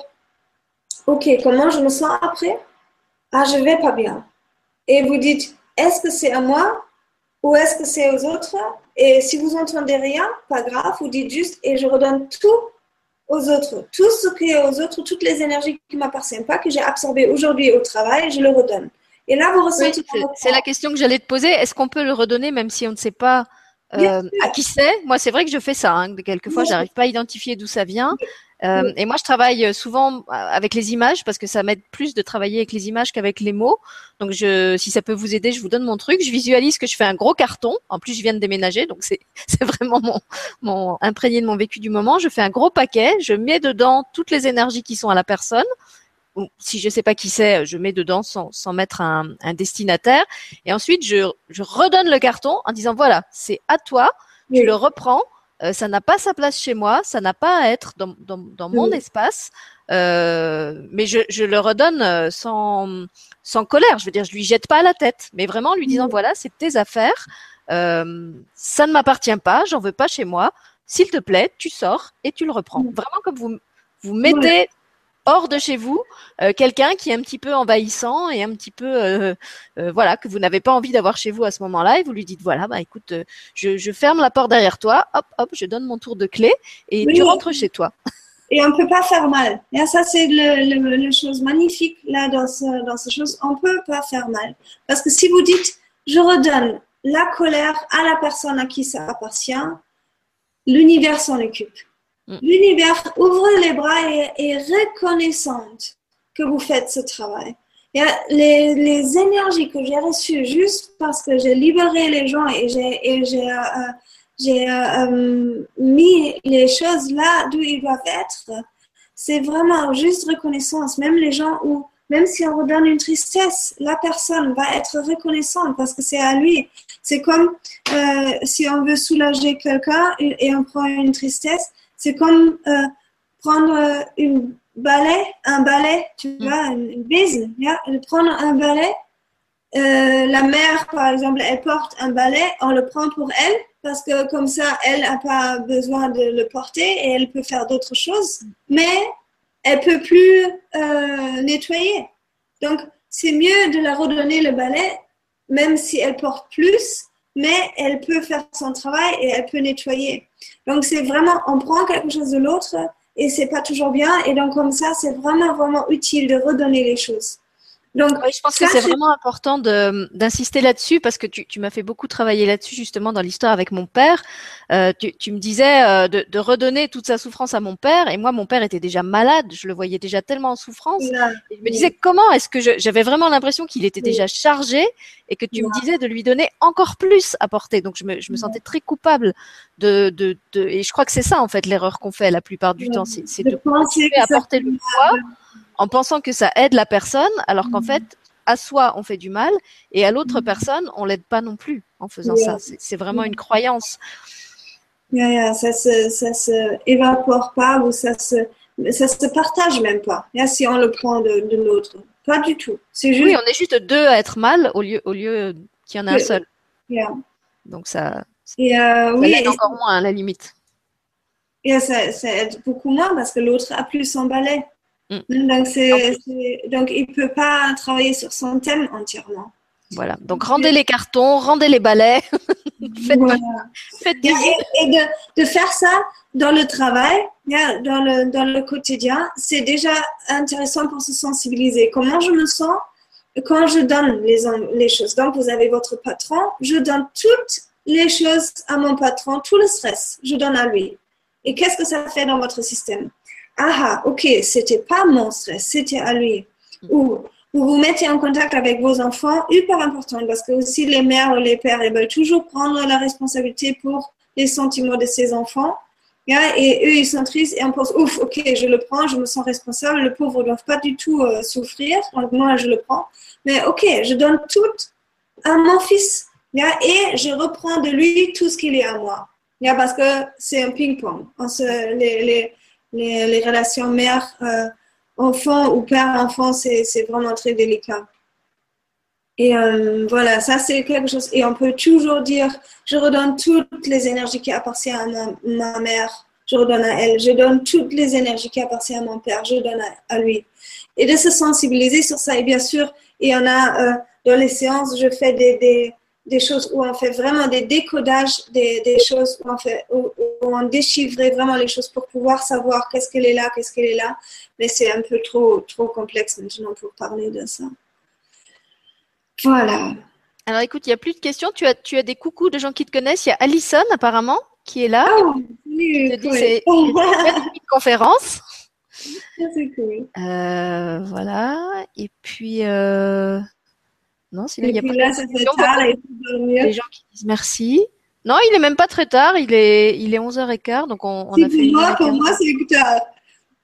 OK, comment je me sens après? Ah, je vais pas bien. Et vous dites, est-ce que c'est à moi ou est-ce que c'est aux autres? Et si vous entendez rien, pas grave, vous dites juste, et je redonne tout aux autres. Tout ce qui est aux autres, toutes les énergies qui ne m'appartiennent pas, que j'ai absorbées aujourd'hui au travail, je le redonne. Et là, vous ressentez. c'est la question que j'allais te poser. Est-ce qu'on peut le redonner même si on ne sait pas euh, à qui c'est? Moi, c'est vrai que je fais ça. Hein. Quelquefois, j'arrive pas à identifier d'où ça vient. Euh, et moi, je travaille souvent euh, avec les images parce que ça m'aide plus de travailler avec les images qu'avec les mots. Donc, je, si ça peut vous aider, je vous donne mon truc. Je visualise que je fais un gros carton. En plus, je viens de déménager, donc c'est <laughs> vraiment mon, mon imprégné de mon vécu du moment. Je fais un gros paquet. Je mets dedans toutes les énergies qui sont à la personne si je sais pas qui c'est, je mets dedans sans, sans mettre un, un, destinataire. Et ensuite, je, je, redonne le carton en disant voilà, c'est à toi, tu le reprends. Euh, ça n'a pas sa place chez moi, ça n'a pas à être dans, dans, dans mon espace, euh, mais je, je, le redonne euh, sans, sans colère. Je veux dire, je lui jette pas à la tête, mais vraiment en lui disant voilà, c'est tes affaires, euh, ça ne m'appartient pas, j'en veux pas chez moi. S'il te plaît, tu sors et tu le reprends. Vraiment comme vous vous mettez hors de chez vous euh, quelqu'un qui est un petit peu envahissant et un petit peu euh, euh, voilà que vous n'avez pas envie d'avoir chez vous à ce moment-là et vous lui dites voilà bah écoute je, je, ferme la porte derrière toi hop hop je donne mon tour de clé et tu rentres chez toi. Et on peut pas faire mal. Et ça c'est le, le, chose magnifique là dans ce, dans ce chose on peut pas faire mal. Parce que si vous dites je redonne la colère à la personne à qui ça appartient l'univers s'en occupe. L'univers ouvre les bras et est reconnaissante que vous faites ce travail. les, les énergies que j'ai reçues juste parce que j'ai libéré les gens et j'ai euh, euh, euh, mis les choses là d'où ils doivent être, c'est vraiment juste reconnaissance. Même les gens où, même si on redonne une tristesse, la personne va être reconnaissante parce que c'est à lui. C'est comme si on veut soulager quelqu'un et on prend une tristesse, c'est comme euh, prendre euh, une balai, un balai, tu mm. vois, une, bise, prendre un balai. Euh, la mère, par exemple, elle porte un balai, on le prend pour elle parce que comme ça, elle n'a pas besoin de le porter et elle peut faire d'autres choses, mais elle peut plus nettoyer. Donc, c'est mieux de la redonner le balai, même si elle porte plus, mais elle peut faire son travail et elle peut nettoyer. Donc, c'est vraiment, on prend quelque chose de l'autre et c'est pas toujours bien. Et donc, comme ça, c'est vraiment, vraiment utile de redonner les choses. Donc, je pense que c'est vraiment important d'insister là-dessus parce que tu, tu m'as fait beaucoup travailler là-dessus justement dans l'histoire avec mon père. Euh, tu, tu, me disais euh, de, de, redonner toute sa souffrance à mon père et moi mon père était déjà malade, je le voyais déjà tellement en souffrance. je me disais comment est-ce que j'avais vraiment l'impression qu'il était déjà chargé et que tu me disais de lui donner encore plus à porter. Donc je me, je me sentais très coupable de, de, de et je crois que c'est ça en fait l'erreur qu'on fait la plupart du temps, c'est de, de penser à porter le poids en pensant que ça aide la personne, alors qu'en mm. fait, à soi, on fait du mal, et à l'autre mm. personne, on l'aide pas non plus en faisant ça. C'est vraiment une croyance. ça se, ça se évapore pas ou ça se, ça se partage même pas. si on le prend de, l'autre, pas du tout. C'est juste... Oui, on est juste deux à être mal au lieu, au lieu qu'il y en a un seul. Donc ça, et euh, oui, aide encore moins à la limite. Et ça, ça, aide beaucoup moins parce que l'autre a plus son balai. Mm. Donc, donc, il ne peut pas travailler sur son thème entièrement. Voilà. Donc, rendez les cartons, rendez les balais. <laughs> faites, et, de, de, faire ça dans le travail, dans le, dans le quotidien, c'est déjà intéressant pour se sensibiliser. Comment je me sens quand je donne les, les choses. Donc, vous avez votre patron, je donne toutes les choses à mon patron, tout le stress, je donne à lui. Et qu'est-ce que ça fait dans votre système? Ah, ok, c'était pas mon stress, c'était à lui. Ou vous vous mettez en contact avec vos enfants, hyper important, parce que aussi les mères ou les pères, ils veulent toujours prendre la responsabilité pour les sentiments de ses enfants. et eux, ils sont tristes et on pense, ouf, ok, je le prends, je me sens responsable, le pauvre ne doit pas du tout euh, souffrir, donc moi, je le prends. Mais ok, je donne tout à mon fils, et je reprends de lui tout ce qu'il est à moi. parce que c'est un ping-pong. Les, les, les, relations mère-enfant ou père-enfant, c'est vraiment très délicat. Et euh, voilà, ça c'est quelque chose. Et on peut toujours dire, je redonne toutes les énergies qui appartiennent à ma, mère, je redonne à elle. Je donne toutes les énergies qui appartiennent à mon père, je donne à, lui. Et de se sensibiliser sur ça. Et bien sûr, il y en a euh, dans les séances, je fais des, des, choses où on fait vraiment des décodages des, des choses, où on, fait, où, on vraiment les choses pour pouvoir savoir qu'est-ce qu'elle est là, qu'est-ce qu'elle est là. Mais c'est un peu trop, trop complexe maintenant pour parler de ça. Voilà. Alors écoute, il n'y a plus de questions. Tu as, tu as des coucous de gens qui te connaissent. Il y a Alison apparemment qui est là. Oh, oui, c'est une conférence. <laughs> Cool. Euh, voilà. Et puis, euh... non, sinon il y a pas là, ça fait tard et Les gens qui disent merci. Non, il est même pas très tard. Il est, il est 11h15, donc on, on a fait. Moi, pour moi, c'est tard.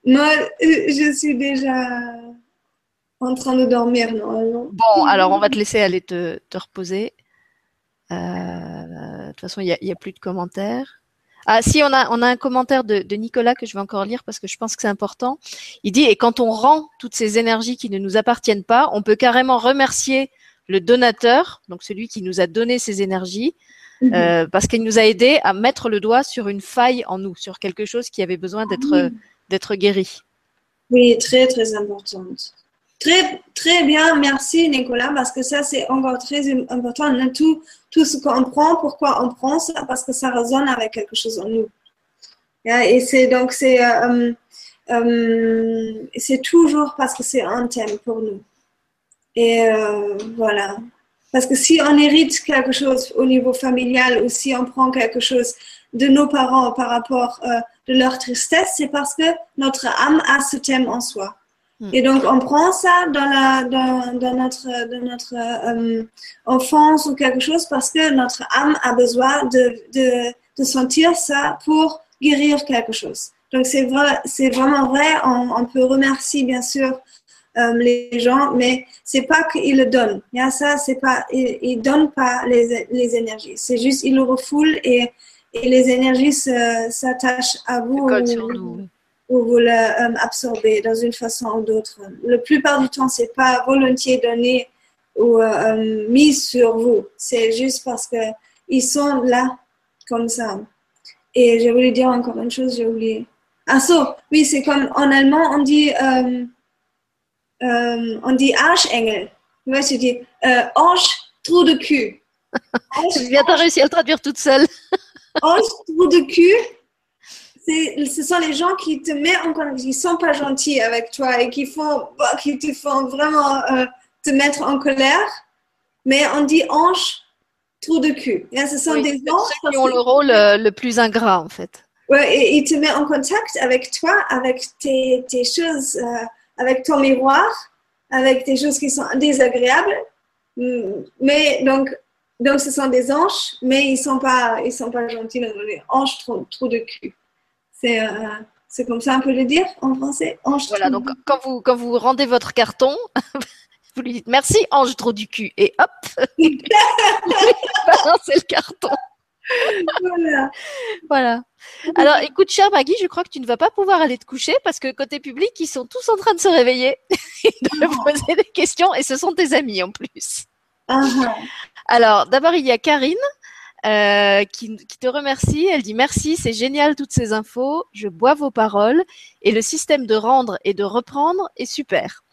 Moi, je suis déjà en train de dormir normalement. Bon, alors on va te laisser aller te, reposer. Euh, de toute façon, il n'y a, plus de commentaires. Ah si, on a, on a un commentaire de, Nicolas que je vais encore lire parce que je pense que c'est important. Il dit, et quand on rend toutes ces énergies qui ne nous appartiennent pas, on peut carrément remercier le donateur, donc celui qui nous a donné ces énergies, mhm. euh, parce qu'il nous a aidé à mettre le doigt sur une faille en nous, sur quelque chose qui avait besoin d'être d'être guéri. Oui, très très importante. Très, très bien, merci Nicolas, parce que ça c'est encore très important. Tout, tout ce qu'on prend, pourquoi on prend ça, parce que ça résonne avec quelque chose en nous. Et c'est donc c'est euh, euh, c'est toujours parce que c'est un thème pour nous. Et euh, voilà. Parce que si on hérite quelque chose au niveau familial ou si on prend quelque chose de nos parents par rapport de leur tristesse, c'est parce que notre âme a ce thème en soi. Hmm. Et donc, on prend ça dans, la, dans, dans notre, dans notre euh, enfance ou quelque chose parce que notre âme a besoin de, de, de sentir ça pour guérir quelque chose. Donc, c'est vrai, c'est vraiment vrai. On, on, peut remercier, bien sûr, euh, les gens, mais c'est pas qu'ils le donnent. a ça, c'est pas, ils, ils donnent pas les, les énergies. C'est juste, ils le refoulent et, et les énergies s'attachent à vous ou vous l'absorbez euh, dans une façon ou d'autre. La plupart du temps, c'est pas volontiers donné ou euh, euh, mis sur vous. C'est juste parce que ils sont là comme ça. Et je voulais dire encore une chose, j'ai oublié. Ah, so, oui, c'est comme en allemand, on dit, on dit Arschengel. Tu vois, je dis Ange, trou de cul. <laughs> Tu viens de réussir à le traduire toute seule. <laughs> Ange, trou de cul ce sont les gens qui te mettent en colère, qui sont pas gentils avec toi et qui font, bah, qui te font vraiment euh, te mettre en colère. Mais on dit ange, trou de cul. ce sont des anges qui ont le rôle euh, le plus ingrat en fait. Ouais, et ils te mettent en contact avec toi, avec tes, tes choses, euh, avec ton miroir, avec des choses qui sont désagréables. Mm, mais donc, donc ce sont des anges, mais ils sont pas, ils sont pas gentils. Les anges trou, trou de cul. C'est euh, c'est comme ça on peut le dire en français. Ange voilà, donc quand vous, quand vous rendez votre carton, <laughs> vous lui dites merci Ange trop du cul et hop, <laughs> balancez le carton. Voilà. voilà. Alors écoute, cher Maggie, je crois que tu ne vas pas pouvoir aller te coucher parce que côté public, ils sont tous en train de se réveiller <laughs> et de oh. poser des questions et ce sont tes amis en plus. Uh-huh. Alors d'abord, il y a Karine euh, qui, te remercie. Elle dit merci, c'est génial toutes ces infos. Je bois vos paroles et le système de rendre et de reprendre est super.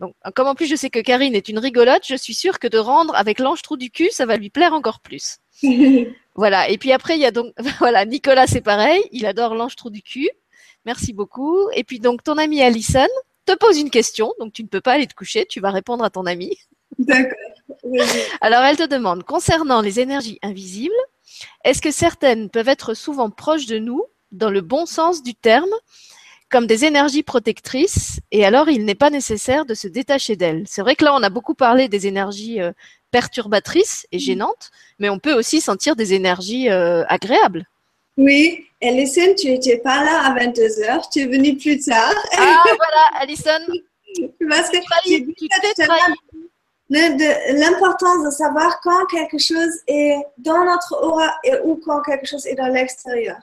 Donc, comme en plus je sais que Karine est une rigolote, je suis sûre que de rendre avec l'ange trou du cul, ça va lui plaire encore plus. <laughs> voilà. Et puis après, il y a donc, <laughs> voilà, Nicolas, c'est pareil. Il adore l'ange trou du cul. Merci beaucoup. Et puis donc, ton ami Alison te pose une question. Donc, tu ne peux pas aller te coucher. Tu vas répondre à ton ami. D'accord. Alors, elle te demande, concernant les énergies invisibles, est-ce que certaines peuvent être souvent proches de nous, dans le bon sens du terme, comme des énergies protectrices, et alors il n'est pas nécessaire de se détacher d'elles C'est vrai que là, on a beaucoup parlé des énergies euh, perturbatrices et gênantes, mais on peut aussi sentir des énergies euh, agréables. Oui, Alison, tu n'étais pas là à 22h, tu es venue plus tard. Ah, voilà, Alison. <laughs> Parce que tu t'es l'importance de savoir quand quelque chose est dans notre aura et, ou quand quelque chose est dans l'extérieur.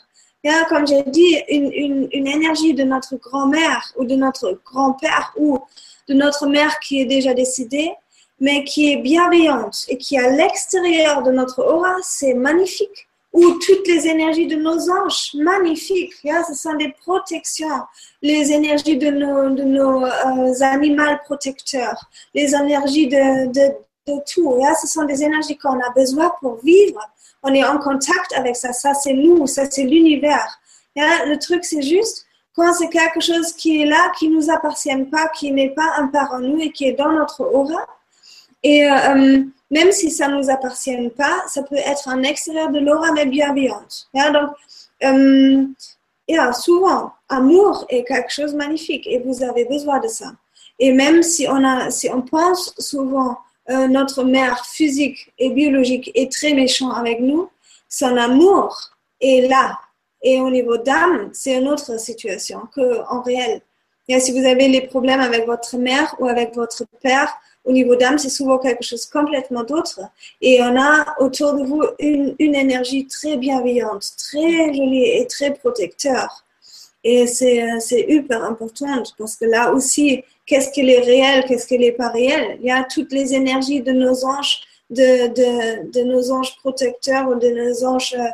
Comme j'ai dit, une, énergie de notre grand-mère ou de notre grand-père ou de notre mère qui est déjà décédée mais qui est bienveillante et qui est à l'extérieur de notre aura, c'est magnifique. Ou toutes les énergies de nos anges, magnifiques. ce sont des protections. Les énergies de nos, euh, animaux protecteurs, les énergies de, de, de tout. ce sont des énergies qu'on a besoin pour vivre. On est en contact avec ça. Ça, c'est nous, ça, c'est l'univers. le truc, c'est juste quand c'est quelque chose qui est là, qui ne nous appartient pas, qui n'est pas un part en nous et qui est dans notre aura. Et euh, euh, même si ça ne nous appartient pas, ça peut être en extérieur de l'aura, mais bienveillante. donc, euh, souvent, amour est quelque chose de magnifique et vous avez besoin de ça. Et même si on, a, si on pense souvent euh, notre mère physique et biologique est très méchant avec nous, son amour est là et au niveau d'âme, c'est une autre situation qu'en réel. Et si vous avez les problèmes avec votre mère ou avec votre père, au niveau d'âme, c'est souvent quelque chose complètement d'autre. Et on a autour de vous une, énergie très bienveillante, très jolie et très protecteur. Et c'est hyper important parce que là aussi, qu'est-ce qui est réel, qu'est-ce qui n'est pas réel? Il y a toutes les énergies de nos anges, de, de, de nos anges protecteurs ou de nos anges euh,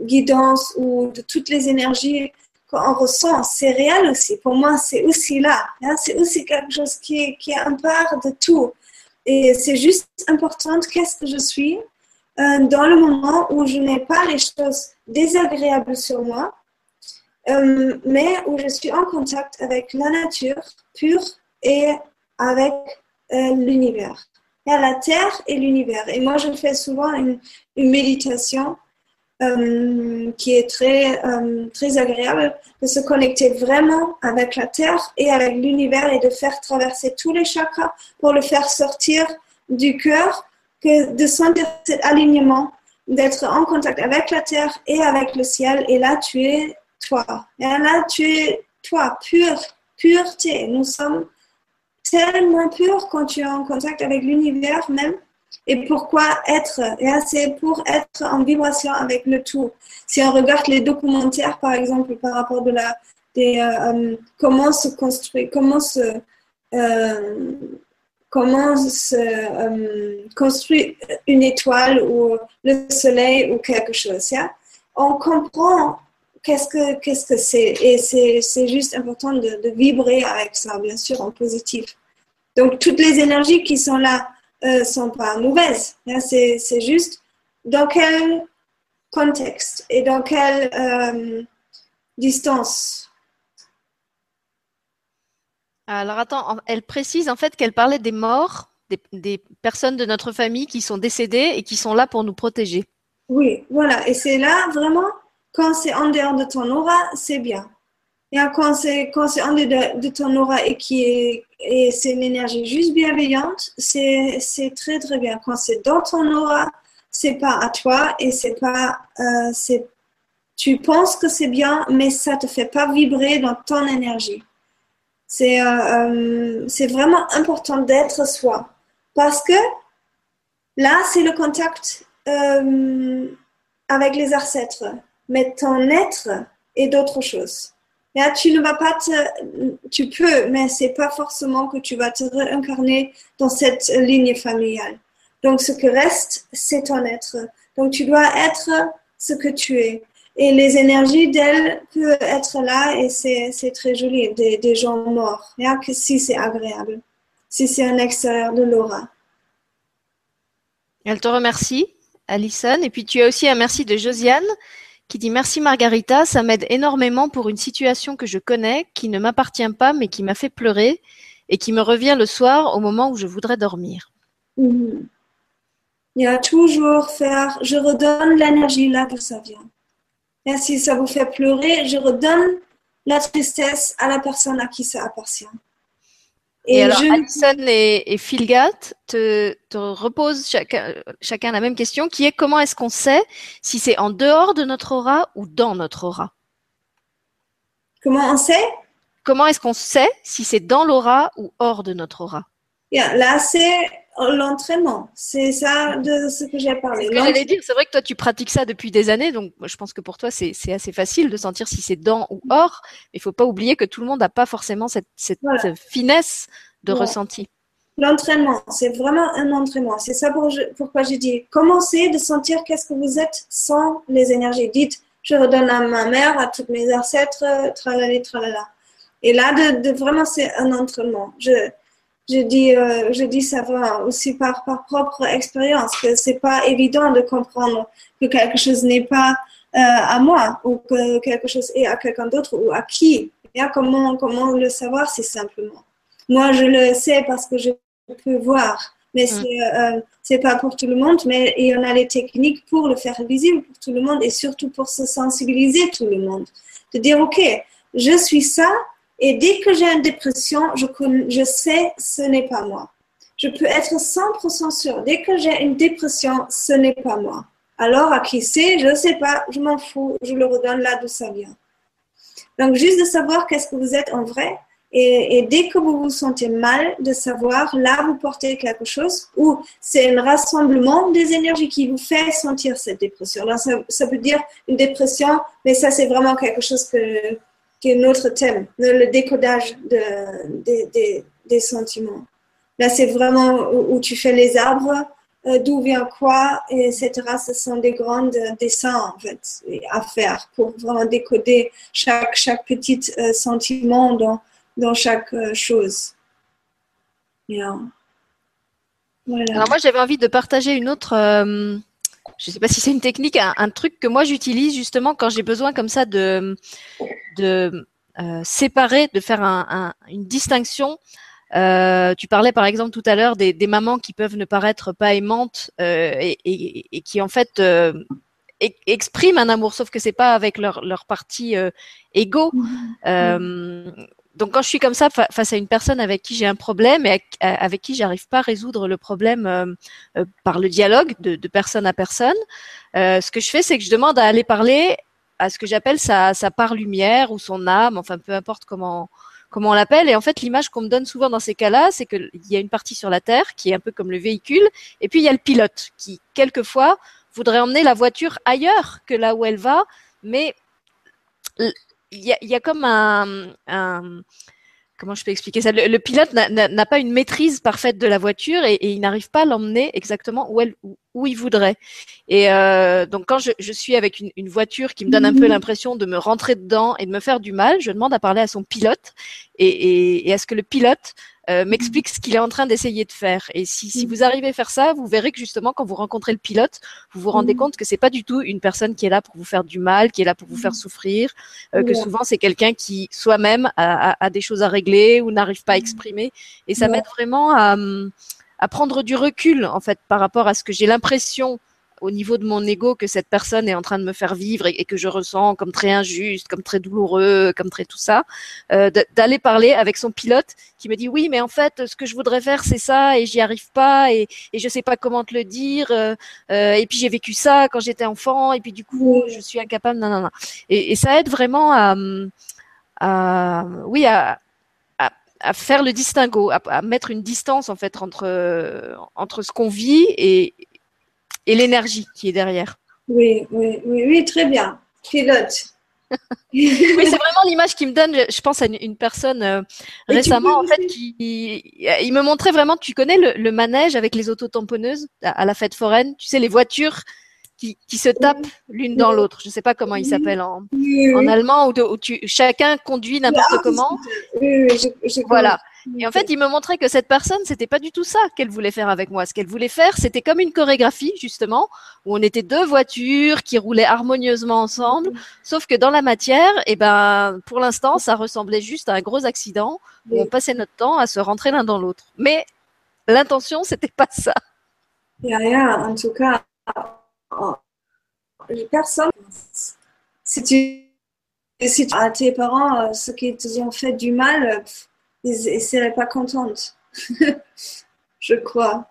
guidance ou de toutes les énergies qu'on ressent, c'est réel aussi. Pour moi, c'est aussi là. Hein. C'est aussi quelque chose qui est, qui est un part de tout. Et c'est juste important, qu'est-ce que je suis euh, dans le moment où je n'ai pas les choses désagréables sur moi, euh, mais où je suis en contact avec la nature pure et avec euh, l'univers. Il y a la terre et l'univers. Et moi, je fais souvent une, méditation euh, qui est très, euh, très agréable de se connecter vraiment avec la Terre et avec l'univers et de faire traverser tous les chakras pour le faire sortir du cœur, que de sentir cet alignement, d'être en contact avec la Terre et avec le ciel. Et là, tu es toi. Et là, tu es toi, pure, pureté. Nous sommes tellement purs quand tu es en contact avec l'univers même et pourquoi être C'est pour être en vibration avec le tout. Si on regarde les documentaires, par exemple, par rapport de la, euh, euh, comment se construit, comment se, euh, comment se construit une étoile ou le soleil ou quelque chose, on comprend qu'est-ce que qu'est-ce que c'est? Et c'est juste important de, de vibrer avec ça, bien sûr, en positif. Donc toutes les énergies qui sont là ne euh, sont pas mauvaises. Hein, c'est juste dans quel contexte et dans quelle euh, distance? Alors attends, elle précise en fait qu'elle parlait des morts, des, des, personnes de notre famille qui sont décédées et qui sont là pour nous protéger. Oui, voilà. Et c'est là vraiment, quand c'est en dehors de ton aura, c'est bien. Et quand c'est en dehors de, de ton aura et qui est et c'est une énergie juste bienveillante, c'est très très bien. Quand c'est dans ton aura, c'est pas à toi et c'est pas, euh, c'est, tu penses que c'est bien, mais ça te fait pas vibrer dans ton énergie. C'est euh, euh c'est vraiment important d'être soi parce que là c'est le contact avec les ancêtres, mais ton être est d'autres choses tu ne vas pas te, tu peux, mais c'est pas forcément que tu vas te réincarner dans cette ligne familiale. Donc, ce que reste, c'est ton être. Donc, tu dois être ce que tu es. Et les énergies d'elle peuvent être là et c'est très joli, des, des gens morts. a que si c'est agréable, si c'est un extérieur de l'aura. Elle te remercie, Alison. Et puis tu as aussi un merci de Josiane qui dit merci Margarita, ça m'aide énormément pour une situation que je connais, qui ne m'appartient pas mais qui m'a fait pleurer et qui me revient le soir au moment où je voudrais dormir. Il y a toujours faire, je redonne l'énergie là d'où ça vient. Et ça vous fait pleurer, je redonne la tristesse à la personne à qui ça appartient. Et, alors, Alison et, et Philgat te, te reposent chacun, chacun la même question, qui est comment est-ce qu'on sait si c'est en dehors de notre aura ou dans notre aura? Comment on sait? Comment est-ce qu'on sait si c'est dans l'aura ou hors de notre aura? Là, c'est l'entraînement. C'est ça de ce que j'ai parlé. J'allais dire, c'est vrai que toi, tu pratiques ça depuis des années, donc je pense que pour toi, c'est assez facile de sentir si c'est dans ou hors. Mais il faut pas oublier que tout le monde n'a pas forcément cette, cette finesse de ressenti. l'entraînement, c'est vraiment un entraînement. C'est ça pour, pourquoi j'ai dit, commencez de sentir qu'est-ce que vous êtes sans les énergies. Dites, je redonne à ma mère, à toutes mes ancêtres, tralala, tralala. Et là, de, vraiment, c'est un entraînement. Je, je dis, euh, je dis ça va aussi par, par propre expérience, que c'est pas évident de comprendre que quelque chose n'est pas euh, à moi ou que quelque chose est à quelqu'un d'autre ou à qui. Et comment, comment le savoir, c'est simplement. Moi, je le sais parce que je peux voir, mais mm. c'est euh, c'est pas pour tout le monde, mais il y en a les techniques pour le faire visible pour tout le monde et surtout pour se sensibiliser tout le monde. De dire, OK, je suis ça, et dès que j'ai une dépression, je, sais ce n'est pas moi. Je peux être 100% sûr. Dès que j'ai une dépression, ce n'est pas moi. Alors, à qui c'est Je ne sais pas, je m'en fous, je le redonne là d'où ça vient. Donc, juste de savoir qu'est-ce que vous êtes en vrai. Et, dès que vous vous sentez mal, de savoir là, vous portez quelque chose ou c'est un rassemblement des énergies qui vous fait sentir cette dépression. Alors, ça, ça peut dire une dépression, mais ça, c'est vraiment quelque chose que, qui est notre thème, le décodage de, des sentiments. Là, c'est vraiment où, tu fais les arbres, euh, d'où vient quoi, etc. Ce sont des grands dessins, en fait, à faire pour vraiment décoder chaque, chaque petit euh, sentiment dans, dans chaque euh, chose. Alors moi, j'avais envie de partager une autre je ne sais pas si c'est une technique, un, truc que moi j'utilise justement quand j'ai besoin comme ça de, de euh, séparer, de faire un, une distinction. Euh, tu parlais par exemple tout à l'heure des, des, mamans qui peuvent ne paraître pas aimantes euh, et, et, et, qui en fait euh, expriment un amour, sauf que c'est pas avec leur, leur partie égo. Mmh donc quand je suis comme ça face à une personne avec qui j'ai un problème et avec, qui j'arrive pas à résoudre le problème euh, euh, par le dialogue de, personne à personne, euh, ce que je fais, c'est que je demande à aller parler à ce que j'appelle sa, sa part lumière ou son âme, enfin peu importe comment comment on l'appelle. Et en fait, l'image qu'on me donne souvent dans ces cas-là, c'est qu'il y a une partie sur la Terre qui est un peu comme le véhicule, et puis il y a le pilote qui, quelquefois, voudrait emmener la voiture ailleurs que là où elle va, mais il y a, y a, comme un, un, comment je peux expliquer ça? Le, pilote n'a pas une maîtrise parfaite de la voiture et, il n'arrive pas à l'emmener exactement où elle où, il voudrait. Et euh, donc quand je, je, suis avec une, une, voiture qui me donne un peu l'impression de me rentrer dedans et de me faire du mal, je demande à parler à son pilote et, et, et à ce que le pilote euh, m'explique ce qu'il est en train d'essayer de faire. Et si, si, vous arrivez à faire ça, vous verrez que justement, quand vous rencontrez le pilote, vous vous rendez compte que c'est pas du tout une personne qui est là pour vous faire du mal, qui est là pour vous faire souffrir, euh, que souvent c'est quelqu'un qui soi-même a, a, des choses à régler ou n'arrive pas à exprimer. Et ça m'aide vraiment à, à prendre du recul en fait par rapport à ce que j'ai l'impression au niveau de mon ego que cette personne est en train de me faire vivre et, que je ressens comme très injuste, comme très douloureux, comme très tout ça, euh, d'aller parler avec son pilote qui me dit oui, mais en fait, ce que je voudrais faire, c'est ça et j'y arrive pas et, et je sais pas comment te le dire. Euh, euh, et puis j'ai vécu ça quand j'étais enfant et puis du coup, je suis incapable. Non, non, non. Et, ça aide vraiment à, oui, à, à faire le distinguo, à, à, mettre une distance en fait entre entre ce qu'on vit et, et l'énergie qui est derrière. Oui, oui, oui, oui très bien. Pilote. oui, c'est vraiment l'image qui me donne. Je pense à une, personne euh, récemment, en fait, qui il, me montrait vraiment. Tu connais le, manège avec les autotamponneuses à, à la fête foraine? Tu sais, les voitures qui, qui se tapent l'une dans l'autre. Je ne sais pas comment il s'appelle en, en allemand, où, où tu, chacun conduit n'importe ah, comment. voilà. Et en fait, il me montrait que cette personne, c'était pas du tout ça qu'elle voulait faire avec moi. Ce qu'elle voulait faire, c'était comme une chorégraphie, justement, où on était deux voitures qui roulaient harmonieusement ensemble. Sauf que dans la matière, eh ben, pour l'instant, ça ressemblait juste à un gros accident où on passait notre temps à se rentrer l'un dans l'autre. Mais l'intention, c'était pas ça. a rien, en tout cas, les personnes, si tu, si tu à tes parents, euh, ceux qui te ont fait du mal, ils ne seraient pas contentes. <laughs> je crois.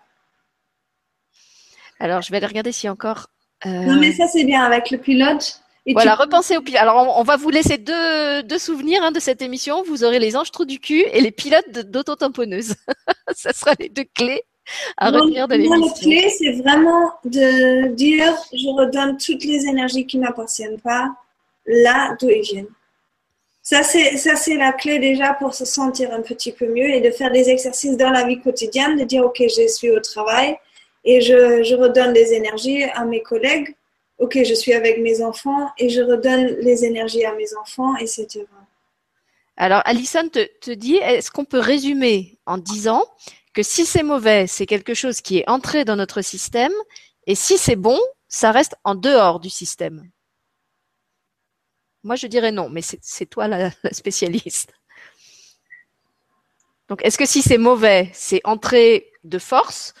Alors, je vais aller regarder a encore. Euh, non, mais ça, c'est bien avec le pilote. voilà, repensez au pilote. Alors, on, va vous laisser deux, deux souvenirs hein, de cette émission. Vous aurez les anges trous du cul et les pilotes d'auto-tamponneuses. <laughs> ça sera les deux clés à retenir de l'émission. La clé, c'est vraiment de dire je redonne toutes les énergies qui ne m'appartiennent pas là d'où elles viennent. Ça, c'est, ça, c'est la clé déjà pour se sentir un petit peu mieux et de faire des exercices dans la vie quotidienne, de dire, OK, je suis au travail et je, je redonne des énergies à mes collègues. OK, je suis avec mes enfants et je redonne les énergies à mes enfants, etc. Alors, Alison te, te dit, est-ce qu'on peut résumer en disant que si c'est mauvais, c'est quelque chose qui est entré dans notre système, et si c'est bon, ça reste en dehors du système? Moi, je dirais non, mais c'est toi la, spécialiste. Donc, est-ce que si c'est mauvais, c'est entrer de force?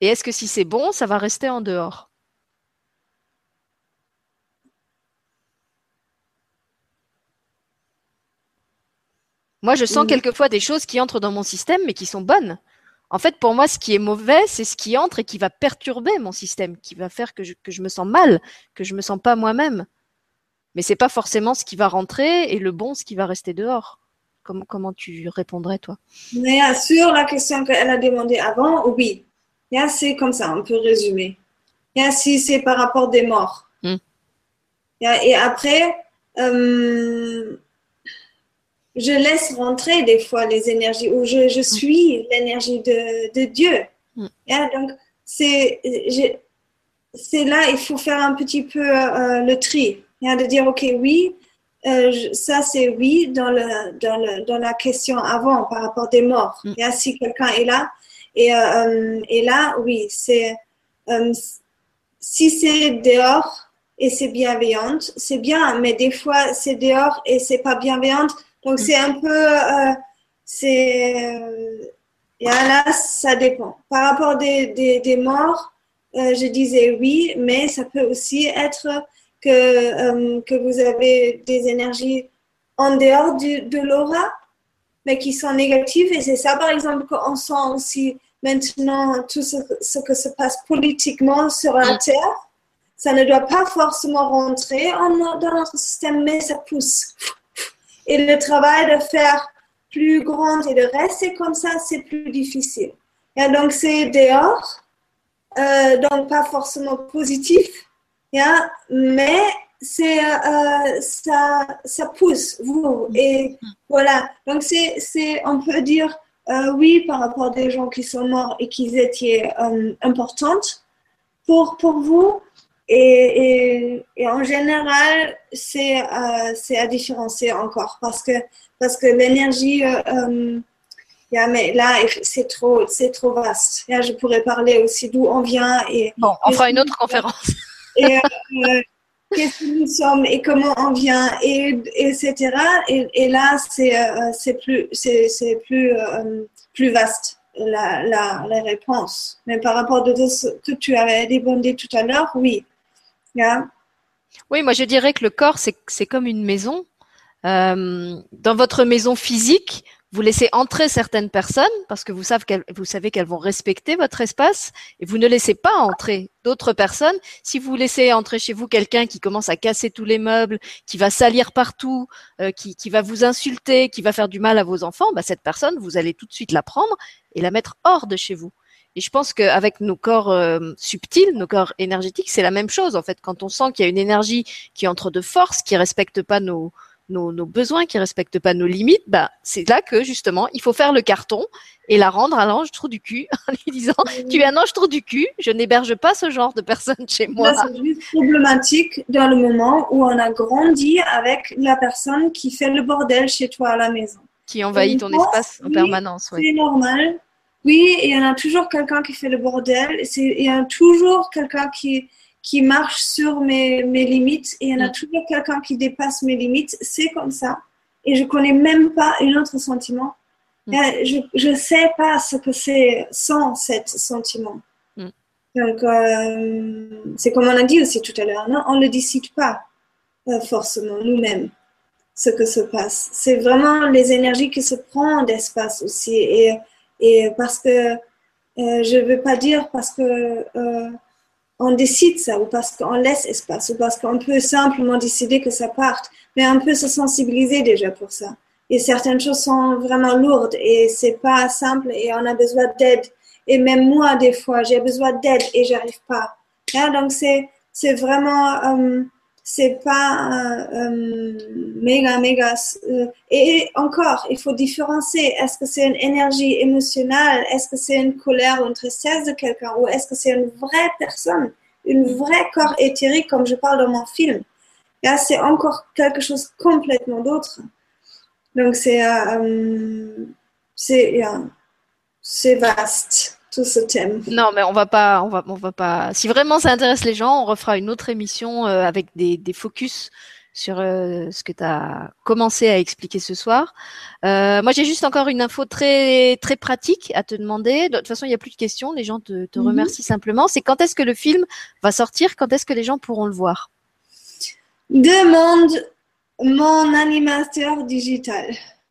Et est-ce que si c'est bon, ça va rester en dehors? Moi, je sens quelquefois des choses qui entrent dans mon système, mais qui sont bonnes. En fait, pour moi, ce qui est mauvais, c'est ce qui entre et qui va perturber mon système, qui va faire que je, que je me sens mal, que je me sens pas moi-même. Mais c'est pas forcément ce qui va rentrer et le bon ce qui va rester dehors. Comment, comment tu répondrais, toi? Mais sur la question qu'elle a demandé avant, oui. C'est comme ça, on peut résumer. Si c'est par rapport des morts. Hmm. Et après, euh, je laisse rentrer des fois les énergies ou je, je hmm. suis l'énergie de, de, Dieu. Hmm. Donc, c'est là, il faut faire un petit peu euh, le tri de dire, OK, oui, euh, ça c'est oui dans, le, dans, le, dans, la question avant par rapport des morts. Mm. Et si quelqu'un est là, et, euh, et là, oui, c'est euh, si c'est dehors et c'est bienveillante, c'est bien, mais des fois c'est dehors et c'est pas bienveillante. Donc mm. c'est un peu, c'est, et là, ça dépend. Par rapport des, des, des morts, je disais oui, mais ça peut aussi être que, euh, que vous avez des énergies en dehors du, de l'aura, mais qui sont négatives. Et c'est ça, par exemple, qu'on sent aussi maintenant tout ce, ce, que se passe politiquement sur la Terre. Ça ne doit pas forcément rentrer en, dans notre système, mais ça pousse. Et le travail de faire plus grand et de rester comme ça, c'est plus difficile. Et donc, c'est dehors, euh, donc pas forcément positif, Yeah, mais c'est euh, ça, ça pousse vous et voilà. Donc c'est c'est on peut dire euh, oui par rapport à des gens qui sont morts et qui étaient euh, importantes pour pour vous et, et, en général c'est c'est à différencier encore parce que parce que l'énergie Yeah, mais là, c'est trop, c'est trop vaste. Yeah, je pourrais parler aussi d'où on vient et. Bon, on fera une autre conférence et euh, que nous sommes et comment on vient, et, etc. Et, là, c'est euh, plus, c'est plus, euh, plus vaste la, la, la, réponse. Mais par rapport à ce que tu avais demandé tout à l'heure, oui. Oui, moi je dirais que le corps, c'est comme une maison. dans votre maison physique, vous laissez entrer certaines personnes parce que vous savez qu'elles, vont respecter votre espace et vous ne laissez pas entrer d'autres personnes. Si vous laissez entrer chez vous quelqu'un qui commence à casser tous les meubles, qui va salir partout, euh, qui, qui, va vous insulter, qui va faire du mal à vos enfants, bah, cette personne, vous allez tout de suite la prendre et la mettre hors de chez vous. Et je pense qu'avec nos corps euh, subtils, nos corps énergétiques, c'est la même chose en fait. Quand on sent qu'il y a une énergie qui entre de force, qui respecte pas nos, nos, besoins, qui respectent pas nos limites, bah, c'est là que justement il faut faire le carton et la rendre à l'ange trou du cul <laughs> en lui disant tu es un ange trou du cul, je n'héberge pas ce genre de personne chez moi. C'est juste problématique dans le moment où on a grandi avec la personne qui fait le bordel chez toi à la maison. Qui envahit ton espace en permanence. C'est normal. Oui, il y en a toujours quelqu'un qui fait le bordel. Il y a toujours quelqu'un qui, qui marche sur mes, mes limites et il y en a mm. toujours quelqu'un qui dépasse mes limites. C'est comme ça. Et je connais même pas un autre sentiment. Mm. Je ne sais pas ce que c'est sans cet sentiment. Mm. Donc, euh, c'est comme on a dit aussi tout à l'heure, on ne le décide pas euh, forcément nous-mêmes ce que se passe. C'est vraiment les énergies qui se prennent d'espace aussi. Et, et parce que euh, je ne veux pas dire parce que on décide ça, ou parce qu'on laisse espace, ou parce qu'on peut simplement décider que ça parte, mais on peut se sensibiliser déjà pour ça. Et certaines choses sont vraiment lourdes et c'est pas simple et on a besoin d'aide. Et même moi, des fois, j'ai besoin d'aide et j'arrive pas. donc c'est c'est vraiment euh, c'est pas euh, méga, méga. Euh, et encore, il faut différencier. Est-ce que c'est une énergie émotionnelle? Est-ce que c'est une colère ou une tristesse de quelqu'un? Ou est-ce que c'est une vraie personne? Une vraie corps éthérique, comme je parle dans mon film? Là, c'est encore quelque chose complètement d'autre. Donc, c'est, euh, c'est vaste tout ce thème. Non, mais on va pas, on va, on va pas. Si vraiment ça intéresse les gens, on refera une autre émission euh, avec des, des, focus sur euh, ce que tu as commencé à expliquer ce soir. Euh, moi, j'ai juste encore une info très très pratique à te demander. De toute façon, il n'y a plus de questions. Les gens te, te mhm. remercient simplement. C'est quand est-ce que le film va sortir? Quand est-ce que les gens pourront le voir? Demande mon animateur digital.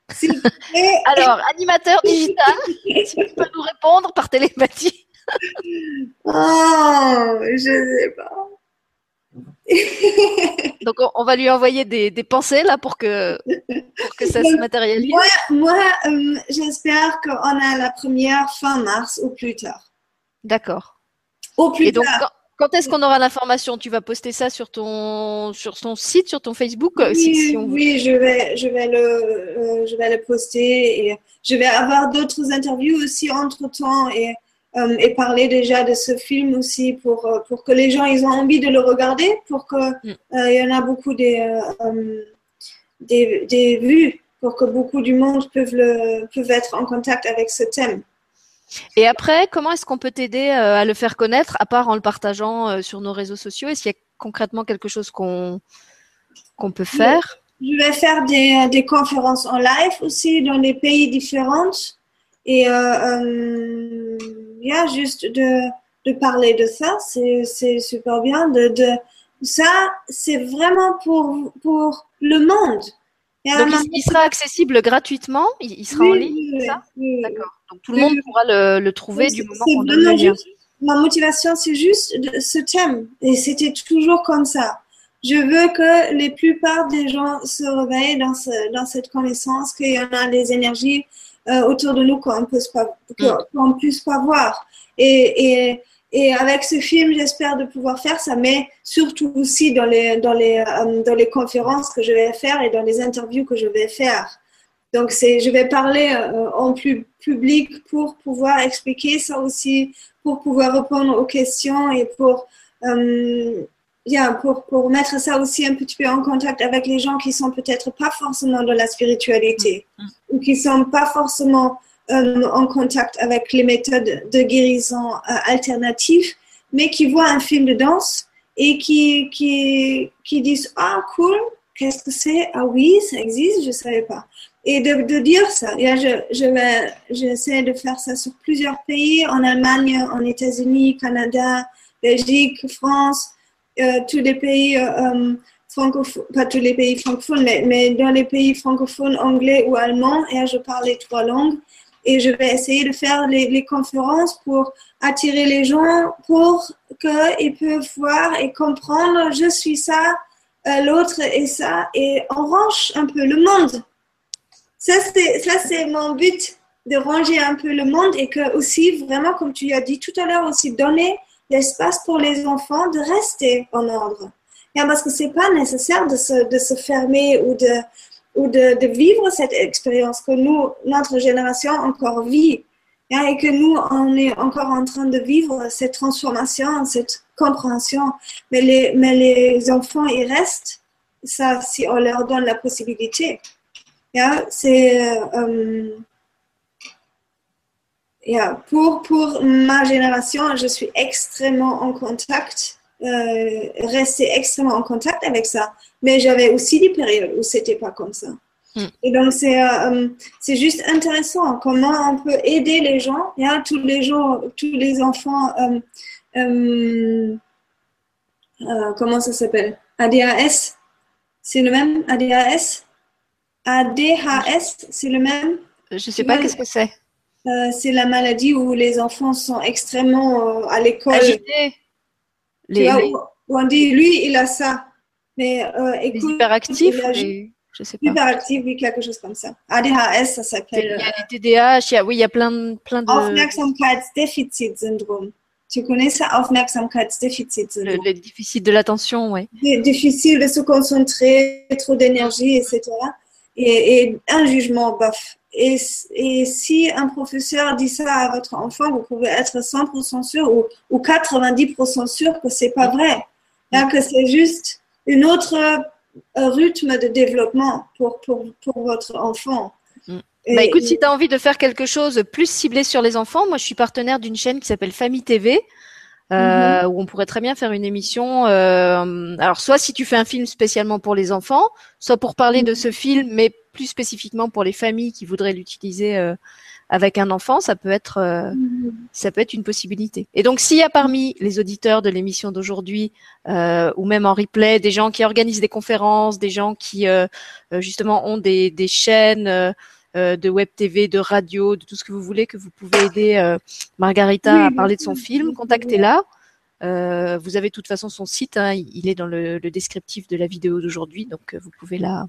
<laughs> Alors, animateur digital, tu peux nous répondre par télépathie <laughs> Oh, je sais pas. <laughs> Donc, on, va lui envoyer des, pensées là pour que, pour que ça se matérialise. Moi, euh, j'espère qu'on a la première fin mars ou plus tard. D'accord. Au plus tard. Quand est-ce qu'on aura l'information? Tu vas poster ça sur ton, sur ton site, sur ton Facebook Oui, oui je, vais, je, vais le, euh, je vais le poster et je vais avoir d'autres interviews aussi entre-temps et, euh, et parler déjà de ce film aussi pour, euh, pour que les gens ils ont envie de le regarder, pour qu'il mm. y en a beaucoup des, des, des, vues, pour que beaucoup du monde peuvent, le, peuvent être en contact avec ce thème. Et après, comment est-ce qu'on peut t'aider euh, à le faire connaître, à part en le partageant euh, sur nos réseaux sociaux? Est-ce qu'il y a concrètement quelque chose qu'on qu'on peut faire? Je vais faire des, des, conférences en live aussi dans des pays différents. Et euh, euh yeah, juste de, de parler de ça, c'est super bien. De, de, ça, c'est vraiment pour, pour le monde. Donc, il, sera accessible gratuitement? Il, sera en ligne ça? D'accord. Donc, tout le monde pourra le, le trouver du moment qu'on donne le. Ma motivation, c'est juste ce thème. Et c'était toujours comme ça. Je veux que les plupart des gens se réveillent dans, ce, dans cette connaissance qu'il y en a des énergies euh, autour de nous qu'on ne puisse pas, mm. puisse pas voir. Et, et et avec ce film, j'espère de pouvoir faire ça, mais surtout aussi dans les, dans, les, euh, dans les conférences que je vais faire et dans les interviews que je vais faire. Donc, c'est, je vais parler euh, en plus public pour pouvoir expliquer ça aussi, pour pouvoir répondre aux questions et pour, euh, pour, pour mettre ça aussi un petit peu en contact avec les gens qui sont peut-être pas forcément dans la spiritualité mm. ou qui sont pas forcément euh, en contact avec les méthodes de guérison euh, alternatives, mais qui voient un film de danse et qui, qui, qui disent Ah, cool, qu'est-ce que c'est? Ah oui, ça existe, je ne savais pas. Et de, de dire ça, je, je vais, j'essaie de faire ça sur plusieurs pays, en Allemagne, en États-Unis, Canada, Belgique, France, euh, tous les pays euh, francophones, pas tous les pays francophones, mais, dans les pays francophones, anglais ou allemand, et je parle les trois langues et je vais essayer de faire les, conférences pour attirer les gens pour qu'ils peuvent voir et comprendre je suis ça, euh, l'autre est ça et on range un peu le monde. Ça c'est mon but de ranger un peu le monde et que aussi vraiment comme tu as dit tout à l'heure aussi donner l'espace pour les enfants de rester en ordre. parce que c'est pas nécessaire de se, de se fermer ou de ou de, vivre cette expérience que nous, notre génération encore vit, et que nous, on est encore en train de vivre cette transformation, cette compréhension. Mais les, mais les enfants, ils restent, ça, si on leur donne la possibilité. Yeah, c'est euh, pour, pour ma génération, je suis extrêmement en contact euh, rester extrêmement en contact avec ça. Mais j'avais aussi des périodes où c'était pas comme ça. Hmm. Et donc, c'est euh, c'est juste intéressant comment on peut aider les gens, a tous les jours, tous les enfants, euh, comment ça s'appelle? ADHS, c'est le même? ADHS ADHS, c'est le même Je sais pas qu'est-ce que c'est. c'est la maladie où les enfants sont extrêmement à l'école. Agités. Les, on dit, lui, il a ça. Mais euh, écoute, hyperactif, je sais pas. Hyperactif, oui, quelque chose comme ça. ADHS, ça s'appelle. Il y a les TDAH, il y a, oui, il y a plein, plein de. Aufmerksamkeitsdefizitsyndrom. Tu connais ça, Aufmerksamkeitsdefizit. Le, le déficit de l'attention, oui. Difficile de se concentrer, trop d'énergie, etc. Et, et, un jugement bof. Et, et, si un professeur dit ça à votre enfant, vous pouvez être 100% sûr ou, ou 90% sûr que c'est pas vrai. Là, que c'est juste une autre euh, rythme de développement pour, pour, pour votre enfant. Bah écoute, si tu as envie de faire quelque chose plus ciblé sur les enfants, moi je suis partenaire d'une chaîne qui s'appelle Famille TV. Euh, où on pourrait très bien faire une émission. Euh, alors, soit si tu fais un film spécialement pour les enfants, soit pour parler de ce film, mais plus spécifiquement pour les familles qui voudraient l'utiliser euh, avec un enfant, ça peut être, euh, ça peut être une possibilité. Et donc, s'il y a parmi les auditeurs de l'émission d'aujourd'hui, euh, ou même en replay, des gens qui organisent des conférences, des gens qui justement ont des, des chaînes euh, de web TV, de radio, de tout ce que vous voulez, que vous pouvez aider euh, Margarita à parler de son film, contactez-la. Euh, vous avez de toute façon son site, hein, il est dans le, descriptif de la vidéo d'aujourd'hui, donc vous pouvez la,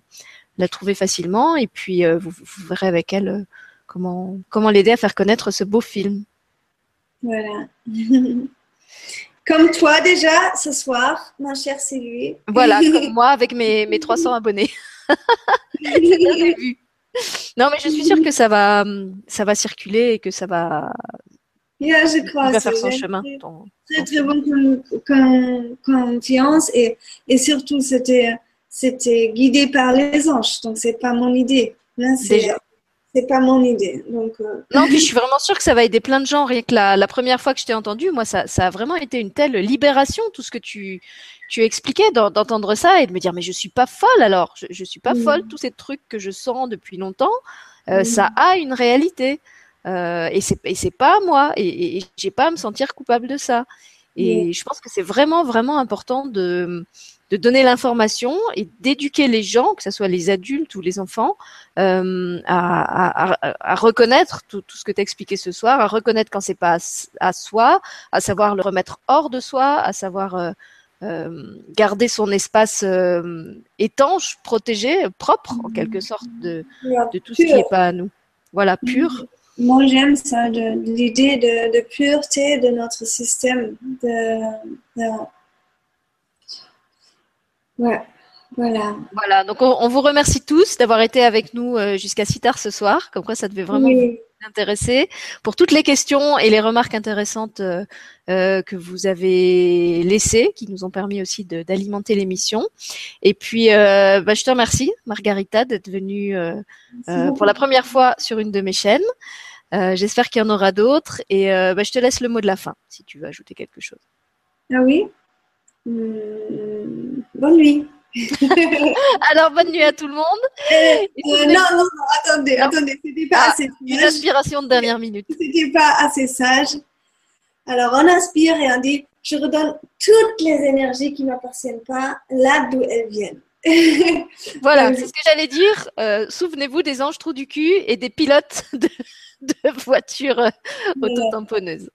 la trouver facilement et puis vous, verrez avec elle comment, comment l'aider à faire connaître ce beau film. Voilà. <laughs> comme toi déjà ce soir, ma chère Sylvie. Voilà, comme <laughs> moi avec mes, mes 300 abonnés. <laughs> C'est un début. Non, mais je suis sûre que ça va, ça va circuler et que ça va, yeah, je crois, va faire son chemin. très, très bonne confiance et, et surtout, c'était, c'était guidé par les anges. Donc, c'est pas mon idée. c'est, c'est pas mon idée. Donc, euh, Non, puis je suis vraiment sûre que ça va aider plein de gens. Rien que la, la première fois que je t'ai entendu, moi, ça, ça a vraiment été une telle libération, tout ce que tu, tu expliquais, d'entendre ça et de me dire, mais je suis pas folle alors. Je, je suis pas Mm. folle. Tous ces trucs que je sens depuis longtemps, euh, Mm. ça a une réalité. Euh, et c'est pas moi. Et, et, et j'ai pas à me sentir coupable de ça. Et je pense que c'est vraiment, vraiment important de, de donner l'information et d'éduquer les gens, que ce soit les adultes ou les enfants, euh, à, à, à, reconnaître tout, tout ce que tu as expliqué ce soir, à reconnaître quand c'est pas à, à, soi, à savoir le remettre hors de soi, à savoir euh, euh, garder son espace étanche, protégé, propre en quelque sorte de, de tout ce qui n'est pas à nous. Voilà, pur. Moi, j'aime ça, l'idée de, de, pureté de notre système. De, de... Ouais, voilà. Voilà, donc on, on, vous remercie tous d'avoir été avec nous euh, jusqu'à si tard ce soir, comme quoi ça devait vraiment oui. vous intéresser, pour toutes les questions et les remarques intéressantes euh, euh, que vous avez laissées, qui nous ont permis aussi d'alimenter l'émission. Et puis, euh, bah, je te remercie, Margarita, d'être venue euh, pour la première fois sur une de mes chaînes. J'espère qu'il y en aura d'autres. Et bah, je te laisse le mot de la fin, si tu veux ajouter quelque chose. Ah oui? Mmh, Bonne nuit. <laughs> Alors, bonne nuit à tout le monde. Euh, non, non, non, attendez, non. attendez, c'était pas ah, assez sage. Une inspiration de dernière minute. C'était pas assez sage. Alors, on inspire et on dit Je redonne toutes les énergies qui ne m'appartiennent pas là d'où elles viennent. <laughs> voilà, c'est ce que j'allais dire. Euh, Souvenez-vous des anges trous du cul et des pilotes de, de voitures autotamponneuses.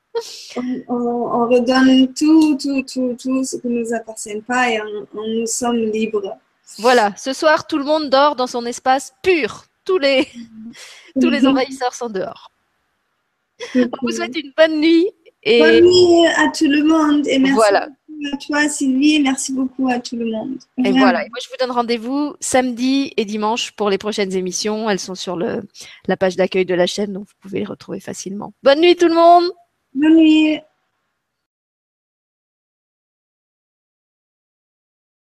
On, on, on, redonne tout, tout, tout, tout ce qui ne nous appartient pas et on, on, nous sommes libres. Voilà, ce soir, tout le monde dort dans son espace pur. Tous les, <laughs> tous les envahisseurs sont dehors. <laughs> On vous souhaite une bonne nuit. Et... Bonne nuit à tout le monde et merci voilà. À toi Sylvie merci beaucoup à tout le monde. Et voilà, et moi je vous donne rendez-vous samedi et dimanche pour les prochaines émissions. Elles sont sur le, la page d'accueil de la chaîne, donc vous pouvez les retrouver facilement. Bonne nuit tout le monde Bonne nuit